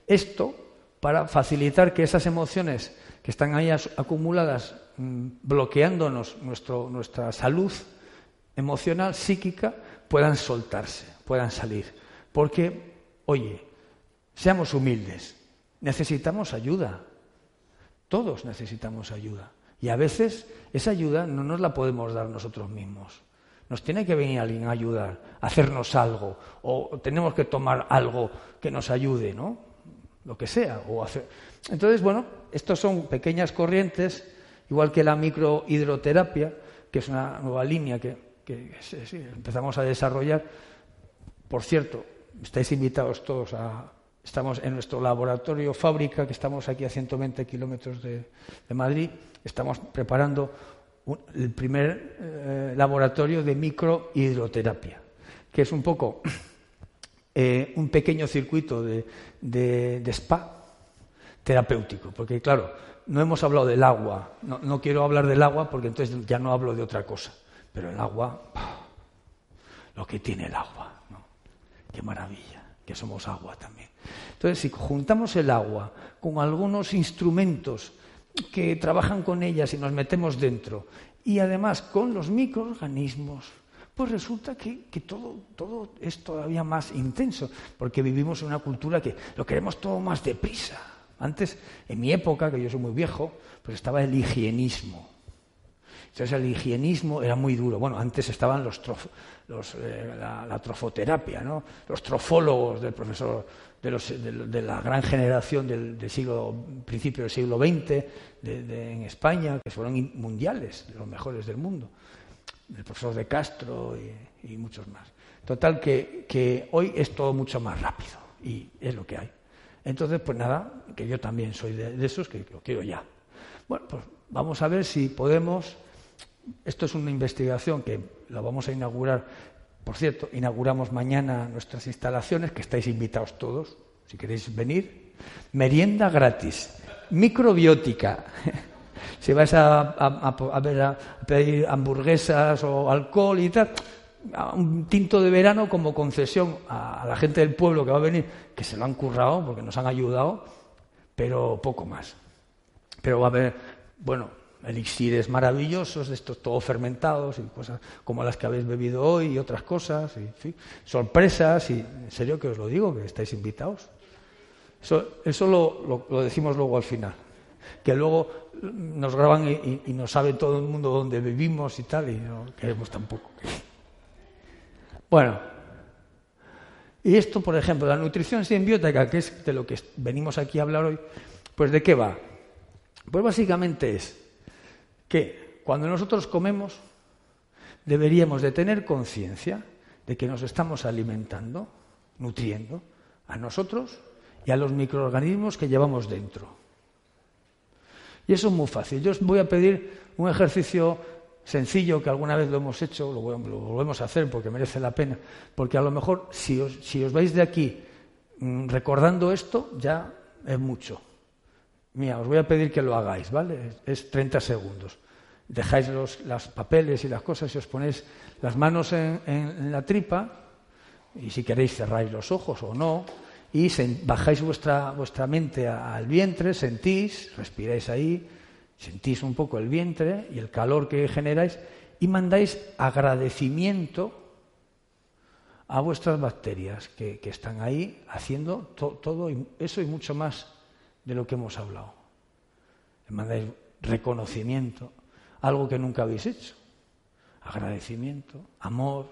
esto para facilitar que esas emociones que están ahí acumuladas mm, bloqueándonos nuestra salud emocional, psíquica, puedan soltarse, puedan salir. Porque, oye, seamos humildes, necesitamos ayuda, todos necesitamos ayuda. Y a veces esa ayuda no nos la podemos dar nosotros mismos. Nos tiene que venir alguien a ayudar, a hacernos algo, o tenemos que tomar algo que nos ayude, ¿no? Lo que sea. O hacer... Entonces, bueno, estos son pequeñas corrientes, igual que la microhidroterapia, que es una nueva línea que, empezamos a desarrollar. Por cierto, estáis invitados todos a. Estamos en nuestro laboratorio fábrica, que estamos aquí a 120 kilómetros de, de Madrid. Estamos preparando el primer eh, laboratorio de microhidroterapia, que es un poco eh, un pequeño circuito de, spa terapéutico, porque claro, no hemos hablado del agua, no, quiero hablar del agua porque entonces ya no hablo de otra cosa, pero el agua, lo que tiene el agua. ¿no? Qué maravilla, que somos agua también. Entonces, si juntamos el agua con algunos instrumentos que trabajan con ellas y nos metemos dentro, y además con los microorganismos, pues resulta que, todo, todo es todavía más intenso, porque vivimos en una cultura que lo queremos todo más deprisa. Antes, en mi época, que yo soy muy viejo, pues estaba el higienismo. Entonces el higienismo era muy duro. Bueno, antes estaban los, eh, la, trofoterapia, ¿no? los trofólogos del profesor de, la gran generación del, siglo, principio del siglo XX en España, que fueron mundiales, los mejores del mundo, el profesor de Castro y, muchos más. Total que hoy es todo mucho más rápido y es lo que hay. Entonces, pues nada, que yo también soy de, esos que lo quiero ya. Bueno, pues vamos a ver si podemos. Esto es una investigación que la vamos a inaugurar. Por cierto, inauguramos mañana nuestras instalaciones, que estáis invitados todos, si queréis venir. Merienda gratis, microbiótica. si vais a, a, ver, a pedir hamburguesas o alcohol y tal, un tinto de verano como concesión a, la gente del pueblo que va a venir, que se lo han currado porque nos han ayudado, pero poco más. Pero va a haber, bueno, elixires maravillosos, de estos todos fermentados y cosas como las que habéis bebido hoy y otras cosas, y, sorpresas, y en serio que os lo digo, que estáis invitados. Eso, lo, decimos luego al final, que luego nos graban y, y, nos sabe todo el mundo dónde vivimos y tal, y no queremos tampoco. Bueno, y esto, por ejemplo, la nutrición simbiótica, que es de lo que venimos aquí a hablar hoy, pues ¿de qué va? Pues básicamente es que cuando nosotros comemos deberíamos de tener conciencia de que nos estamos alimentando, nutriendo a nosotros y a los microorganismos que llevamos dentro. Y eso es muy fácil. Yo os voy a pedir un ejercicio sencillo que alguna vez lo hemos hecho, lo, volvemos a hacer porque merece la pena, porque a lo mejor si os, si os vais de aquí mm, recordando esto, ya es mucho. Mira, os voy a pedir que lo hagáis, ¿vale? Es 30 segundos. Dejáis los, papeles y las cosas y os ponéis las manos en, la tripa y si queréis cerráis los ojos o no y bajáis vuestra, vuestra mente al vientre, sentís, respiráis ahí, sentís un poco el vientre y el calor que generáis y mandáis agradecimiento a vuestras bacterias que, están ahí haciendo todo eso y mucho más de lo que hemos hablado. Mandáis reconocimiento, algo que nunca habéis hecho. Agradecimiento, amor,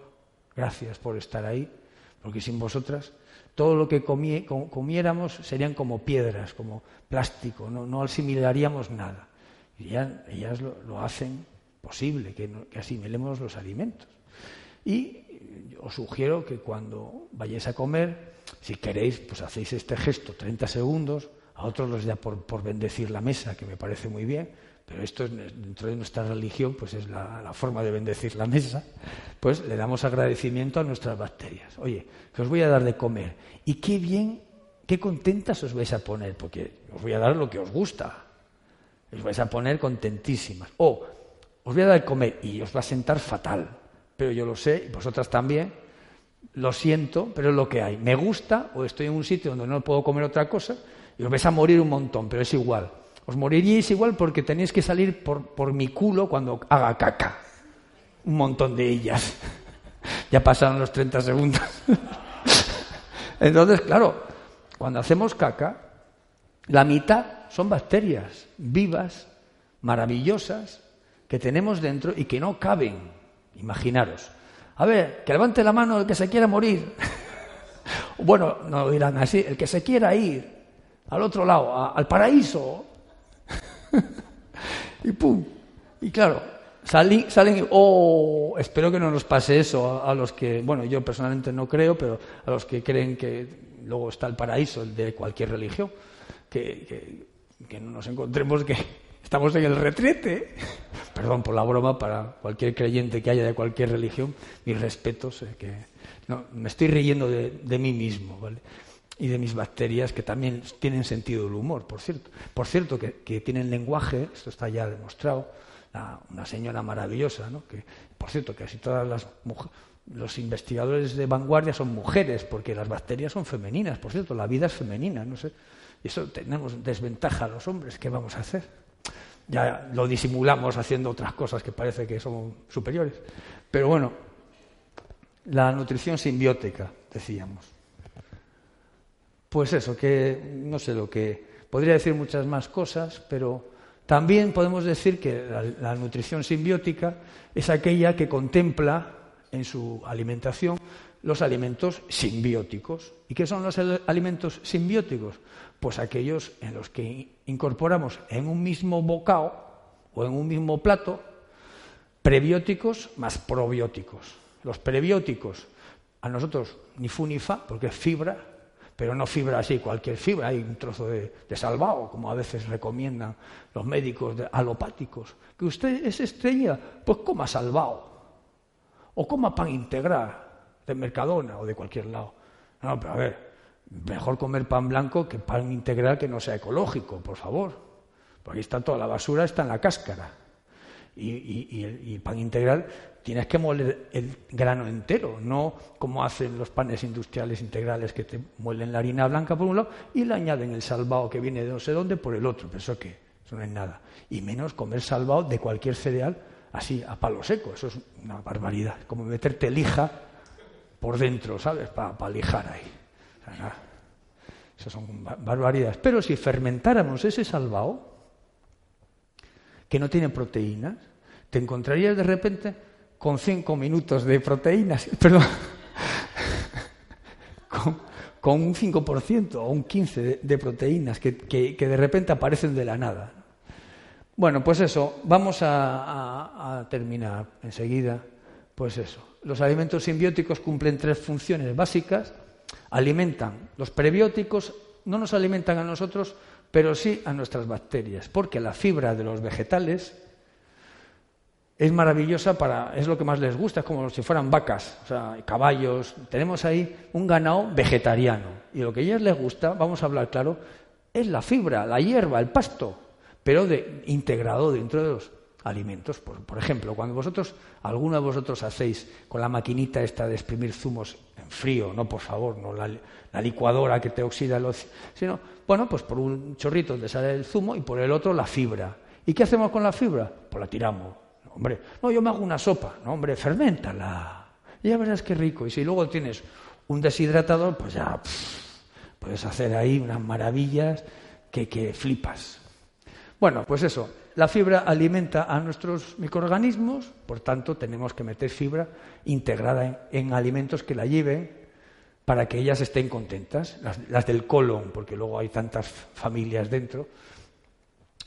gracias por estar ahí, porque sin vosotras todo lo que comiéramos serían como piedras, como plástico, no, no asimilaríamos nada. Y ellas lo, hacen posible, que, asimilemos los alimentos. Y os sugiero que cuando vayáis a comer, si queréis, pues hacéis este gesto 30 segundos, a otros los da por, bendecir la mesa, que me parece muy bien, pero esto es, dentro de nuestra religión, pues es la, la, forma de bendecir la mesa, pues le damos agradecimiento a nuestras bacterias. Oye, que os voy a dar de comer. Y qué bien, qué contentas os vais a poner, porque os voy a dar lo que os gusta. Os vais a poner contentísimas. O os voy a dar de comer y os va a sentar fatal. Pero yo lo sé, y vosotras también. Lo siento, pero es lo que hay. Me gusta o estoy en un sitio donde no puedo comer otra cosa y os vais a morir un montón, pero es igual. Os moriríais igual porque tenéis que salir por, por mi culo cuando haga caca. Un montón de ellas. ya pasaron los 30 segundos. Entonces, claro, cuando hacemos caca, la mitad son bacterias vivas, maravillosas, que tenemos dentro y que no caben. Imaginaros. A ver, que levante la mano el que se quiera morir. bueno, no lo dirán así, el que se quiera ir al otro lado, al paraíso. y pum. Y claro, salen, salen oh, espero que no nos pase eso a, los que, bueno, yo personalmente no creo, pero a los que creen que luego está el paraíso, el de cualquier religión, que no nos encontremos que estamos en el retrete. Perdón por la broma para cualquier creyente que haya de cualquier religión, mis respetos, eh, que no, me estoy riendo de, mí mismo, ¿vale? Y de mis bacterias que también tienen sentido del humor, por cierto. Por cierto, que, tienen lenguaje, esto está ya demostrado, una señora maravillosa, ¿no? Que, por cierto, que casi todas las mujeres, los investigadores de vanguardia son mujeres, porque las bacterias son femeninas, por cierto, la vida es femenina, no sé. Y eso tenemos desventaja a los hombres, ¿qué vamos a hacer? Ya lo disimulamos haciendo otras cosas que parece que somos superiores. Pero bueno, la nutrición simbiótica, decíamos. Pues eso, que no sé lo que. Podría decir muchas más cosas, pero también podemos decir que la, nutrición simbiótica es aquella que contempla en su alimentación los alimentos simbióticos. ¿Y qué son los alimentos simbióticos? Pues aquellos en los que incorporamos en un mismo bocado o en un mismo plato prebióticos más probióticos. Los prebióticos, a nosotros ni fu ni fa, porque es fibra, pero no fibra así, cualquier fibra, hay un trozo de, salvado, como a veces recomiendan los médicos alopáticos. Que usted es estrella, pues coma salvado, o coma pan integral de Mercadona o de cualquier lado. No, pero a ver, mejor comer pan blanco que pan integral que no sea ecológico, por favor. Porque está toda la basura, está en la cáscara. Y, el, pan integral tienes que moler el grano entero, no como hacen los panes industriales integrales que te muelen la harina blanca por un lado y le añaden el salvado que viene de no sé dónde por el otro. Pero eso qué, eso no es nada. Y menos comer salvado de cualquier cereal así a palo seco, eso es una barbaridad. Como meterte lija por dentro, ¿sabes? Para lijar ahí. Esas son barbaridades. Pero si fermentáramos ese salvado, que no tiene proteínas, te encontrarías de repente con cinco minutos de proteínas, perdón, con, un 5% o un 15% de, proteínas que, de repente aparecen de la nada. Bueno, pues eso, vamos a terminar enseguida. Pues eso, los alimentos simbióticos cumplen tres funciones básicas. Alimentan, los prebióticos no nos alimentan a nosotros, pero sí a nuestras bacterias, porque la fibra de los vegetales es maravillosa para, es lo que más les gusta, es como si fueran vacas, o sea, caballos. Tenemos ahí un ganado vegetariano y lo que a ellas les gusta, vamos a hablar claro, es la fibra, la hierba, el pasto, pero de, integrado dentro de los alimentos. Por, ejemplo, cuando vosotros, alguno de vosotros hacéis con la maquinita esta de exprimir zumos en frío, no por favor, no la, licuadora que te oxida los, sino, bueno, pues por un chorrito te sale el zumo y por el otro la fibra. ¿Y qué hacemos con la fibra? Pues la tiramos Hombre, no, yo me hago una sopa. No, hombre, ferméntala. ya verás qué rico. Y si luego tienes un deshidratador, pues ya puedes hacer ahí unas maravillas que, que flipas. Bueno, pues eso. La fibra alimenta a nuestros microorganismos, por tanto tenemos que meter fibra integrada en, alimentos que la lleven para que ellas estén contentas, las, las, del colon, porque luego hay tantas familias dentro.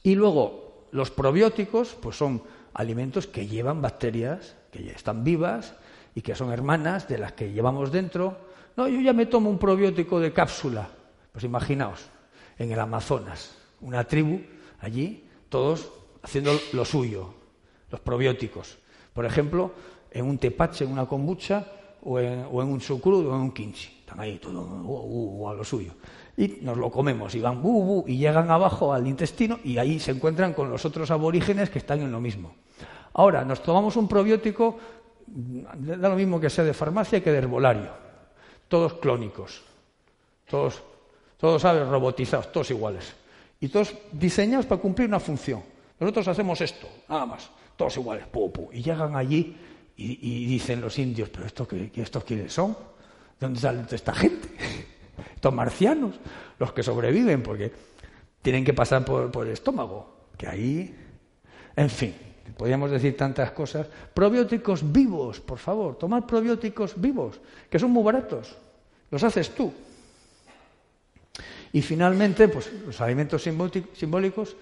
Y luego los probióticos, pues son alimentos que llevan bacterias, que ya están vivas y que son hermanas de las que llevamos dentro. No, yo ya me tomo un probiótico de cápsula. Pues imaginaos, en el Amazonas, una tribu allí, todos haciendo lo suyo, los probióticos. Por ejemplo, en un tepache, en una kombucha, o en, un sucrudo o en un kimchi. Están ahí todos uh, uh, a lo suyo y nos lo comemos y van bu, y llegan abajo al intestino y ahí se encuentran con los otros aborígenes que están en lo mismo. Ahora, nos tomamos un probiótico, da lo mismo que sea de farmacia que de herbolario, todos clónicos, todos, todos ¿sabes? robotizados, todos iguales, y todos diseñados para cumplir una función. Nosotros hacemos esto, nada más, todos iguales, y llegan allí y, dicen los indios, pero esto qué, estos quiénes son, ¿de dónde sale esta gente? estos marcianos, los que sobreviven, porque tienen que pasar por, el estómago, que ahí, en fin, podríamos decir tantas cosas. Probióticos vivos, por favor, tomar probióticos vivos, que son muy baratos, los haces tú. Y finalmente, pues los alimentos simbólicos,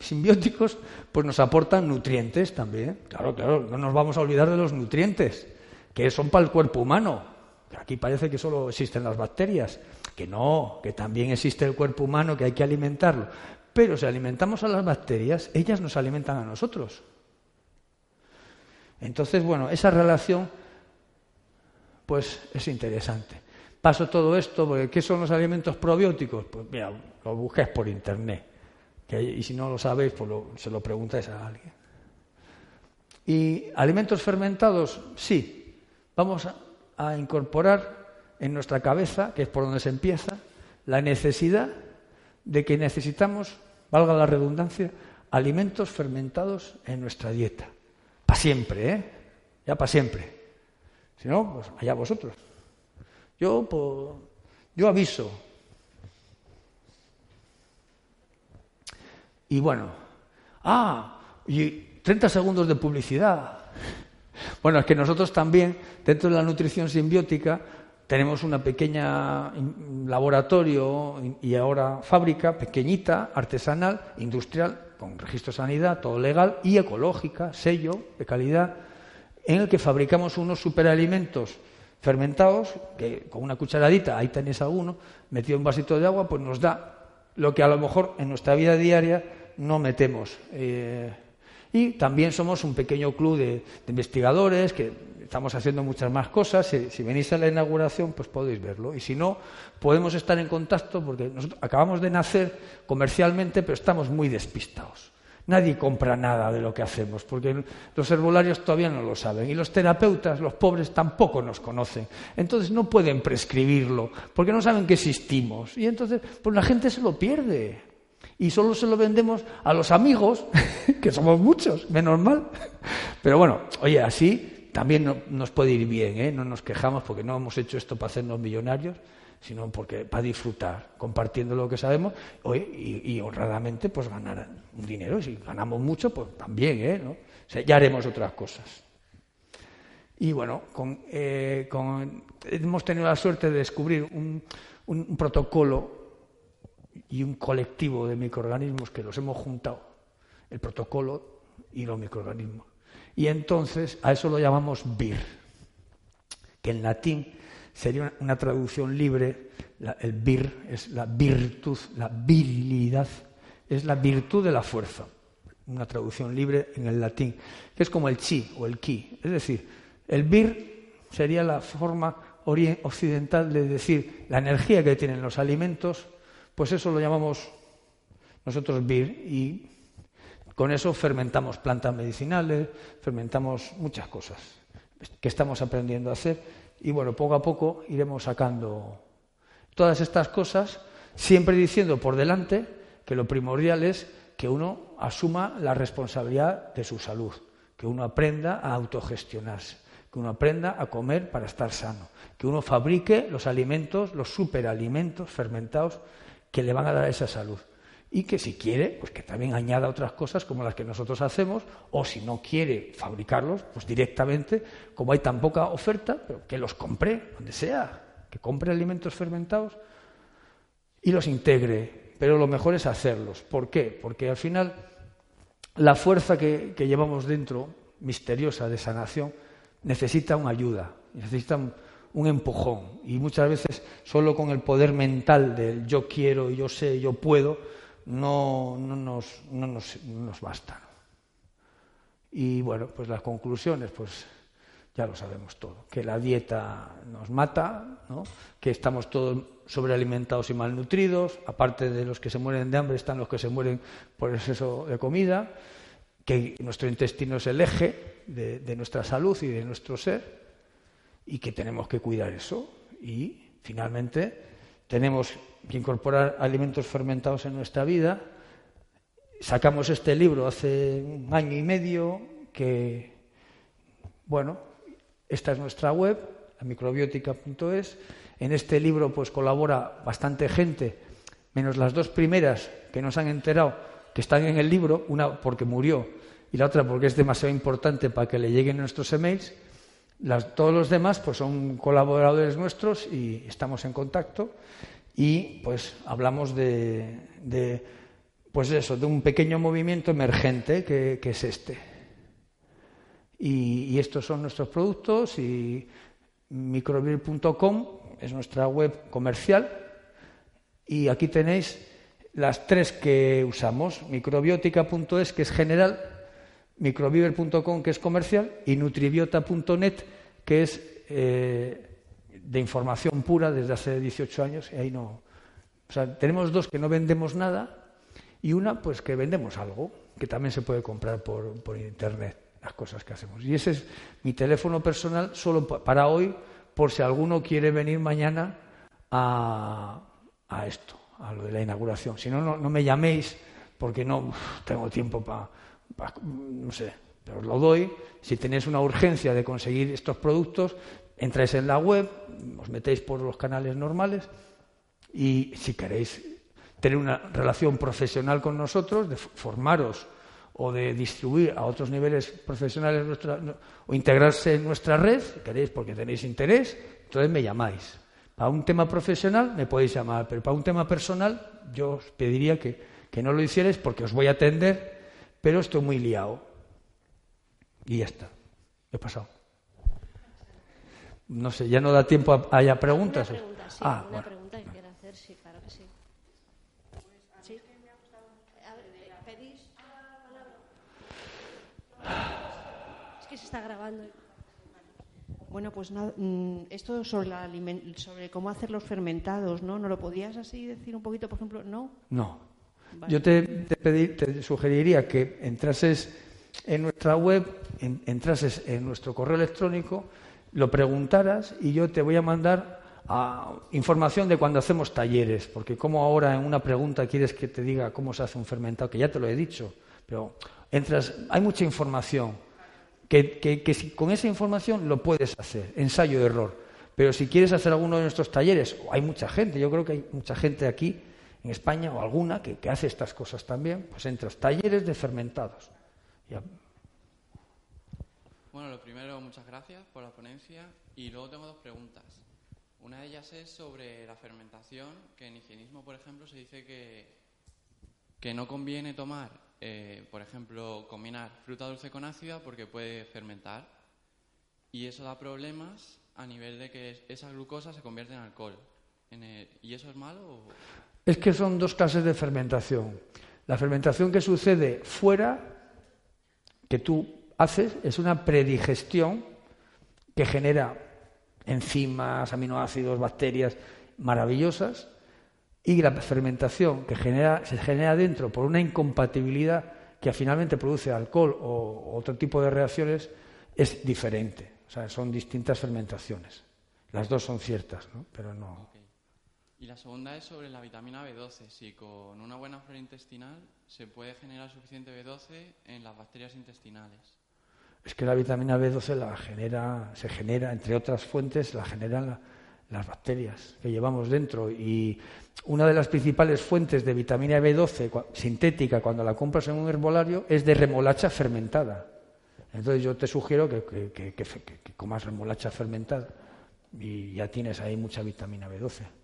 simbióticos, pues nos aportan nutrientes también. Claro, claro, no nos vamos a olvidar de los nutrientes, que son para el cuerpo humano. Aquí parece que solo existen las bacterias, que no, que también existe el cuerpo humano, que hay que alimentarlo. Pero si alimentamos a las bacterias, ellas nos alimentan a nosotros. Entonces, bueno, esa relación, pues es interesante. Paso todo esto, porque ¿qué son los alimentos probióticos? Pues mira, lo busquéis por internet. y si no lo sabéis, pues se lo preguntáis a alguien. ¿Y alimentos fermentados? Sí. Vamos a, a incorporar en nuestra cabeza, que es por donde se empieza, la necesidad de que necesitamos, valga la redundancia, alimentos fermentados en nuestra dieta. Para siempre, ¿eh? Ya para siempre. Si no, pues allá vosotros. Yo, pues, yo aviso. Y bueno, ah, y 30 segundos de publicidad. Bueno, es que nosotros también, dentro de la nutrición simbiótica, tenemos una pequeña laboratorio y ahora fábrica pequeñita, artesanal, industrial, con registro de sanidad, todo legal y ecológica, sello de calidad, en el que fabricamos unos superalimentos fermentados, que con una cucharadita, ahí tenéis alguno, metido en un vasito de agua, pues nos da lo que a lo mejor en nuestra vida diaria no metemos. Eh, y también somos un pequeño club de, investigadores que estamos haciendo muchas más cosas. Si, venís a la inauguración, pues podéis verlo. Y si no, podemos estar en contacto porque nosotros acabamos de nacer comercialmente, pero estamos muy despistados. Nadie compra nada de lo que hacemos, porque los herbolarios todavía no lo saben y los terapeutas, los pobres, tampoco nos conocen. Entonces no pueden prescribirlo, porque no saben que existimos. Y entonces, pues la gente se lo pierde. Y solo se lo vendemos a los amigos, que somos muchos, menos mal. Pero bueno, oye, así también nos puede ir bien, ¿eh? no nos quejamos porque no hemos hecho esto para hacernos millonarios, sino porque para disfrutar, compartiendo lo que sabemos y, honradamente pues ganar un dinero. Si ganamos mucho, pues también, ¿eh? ¿no? ya haremos otras cosas. Y bueno, eh, hemos tenido la suerte de descubrir un, un protocolo y un colectivo de microorganismos que los hemos juntado, el protocolo y los microorganismos. Y entonces a eso lo llamamos vir, que en latín sería una, traducción libre, el vir es la virtud, la virilidad, es la virtud de la fuerza, una traducción libre en el latín, que es como el chi o el ki. Es decir, el vir sería la forma occidental de decir la energía que tienen los alimentos, pues eso lo llamamos nosotros vir y con eso fermentamos plantas medicinales, fermentamos muchas cosas que estamos aprendiendo a hacer y bueno, poco a poco iremos sacando todas estas cosas, siempre diciendo por delante que lo primordial es que uno asuma la responsabilidad de su salud, que uno aprenda a autogestionarse, que uno aprenda a comer para estar sano, que uno fabrique los alimentos, los superalimentos fermentados que le van a dar esa salud y que si quiere, pues que también añada otras cosas como las que nosotros hacemos, o si no quiere fabricarlos, pues directamente, como hay tan poca oferta, pero que los compre, donde sea, que compre alimentos fermentados y los integre. Pero lo mejor es hacerlos. ¿Por qué? Porque al final la fuerza que, llevamos dentro, misteriosa de sanación, necesita una ayuda, necesita un, un empujón. Y muchas veces solo con el poder mental del yo quiero, yo sé, yo puedo, no, no, nos, no nos, nos bastan. Y bueno, pues las conclusiones, pues ya lo sabemos todo, que la dieta nos mata, ¿no? que estamos todos sobrealimentados y malnutridos, aparte de los que se mueren de hambre están los que se mueren por exceso de comida, que nuestro intestino es el eje de, de nuestra salud y de nuestro ser, y que tenemos que cuidar eso. Y finalmente tenemos que incorporar alimentos fermentados en nuestra vida. Sacamos este libro hace un año y medio que, bueno, esta es nuestra web, la microbiótica.es. En este libro pues colabora bastante gente, menos las dos primeras que nos han enterado que están en el libro, una porque murió y la otra porque es demasiado importante para que le lleguen nuestros emails. todos los demás pues son colaboradores nuestros y estamos en contacto y pues hablamos de, pues eso, de un pequeño movimiento emergente que, es este. Y, estos son nuestros productos y microbir.com es nuestra web comercial y aquí tenéis las tres que usamos, microbiótica.es que es general, microbiver.com que es comercial y nutribiota.net que es eh, de información pura desde hace 18 años y ahí no. O sea, tenemos dos que no vendemos nada y una pues que vendemos algo que también se puede comprar por, por internet, las cosas que hacemos. Y ese es mi teléfono personal solo para hoy por si alguno quiere venir mañana a, esto, a lo de la inauguración. Si no, no, me llaméis porque no tengo tiempo para, no sé, pero os lo doy. Si tenéis una urgencia de conseguir estos productos, entráis en la web, os metéis por los canales normales y si queréis tener una relación profesional con nosotros, de formaros o de distribuir a otros niveles profesionales nuestra, o integrarse en nuestra red, si queréis porque tenéis interés, entonces me llamáis. Para un tema profesional me podéis llamar, pero para un tema personal yo os pediría que, que no lo hicierais porque os voy a atender, pero estoy muy liado. Y ya está. He pasado. No sé, ya no da tiempo a haya preguntas. Una pregunta, sí, ah, una pregunta que quiero hacer, sí, claro que sí. Ver, ¿pedís Es que se está grabando. Bueno, pues nada, mm, esto sobre, la, sobre cómo hacer los fermentados, ¿no? ¿No lo podías así decir un poquito, por ejemplo? ¿No? No. Yo te, te sugeriría que entrases en nuestra web, entrases en nuestro correo electrónico, lo preguntaras y yo te voy a mandar información de cuando hacemos talleres, porque como ahora en una pregunta quieres que te diga cómo se hace un fermentado, que ya te lo he dicho, pero entras, hay mucha información, que, que, con esa información lo puedes hacer, ensayo de error. Pero si quieres hacer alguno de nuestros talleres, hay mucha gente, yo creo que hay mucha gente aquí en España o alguna que, hace estas cosas también, pues entras talleres de fermentados. Bueno, lo primero, muchas gracias por la ponencia y luego tengo dos preguntas. Una de ellas es sobre la fermentación, que en higienismo, por ejemplo, se dice que, que no conviene tomar, eh, por ejemplo, combinar fruta dulce con ácida porque puede fermentar y eso da problemas a nivel de que esa glucosa se convierte en alcohol. ¿Y eso es malo? Es que son dos clases de fermentación. La fermentación que sucede fuera, que tú haces es una predigestión que genera enzimas, aminoácidos, bacterias maravillosas y la fermentación que genera, se genera dentro por una incompatibilidad que finalmente produce alcohol o otro tipo de reacciones es diferente. O sea, son distintas fermentaciones. Las dos son ciertas, ¿no? pero no. Y la segunda es sobre la vitamina B12. Si con una buena flora intestinal se puede generar suficiente B12 en las bacterias intestinales es que la vitamina B12 la genera, se genera, entre otras fuentes, la generan las bacterias que llevamos dentro. Y una de las principales fuentes de vitamina B12 sintética cuando la compras en un herbolario es de remolacha fermentada. Entonces yo te sugiero que, que comas remolacha fermentada y ya tienes ahí mucha vitamina B12.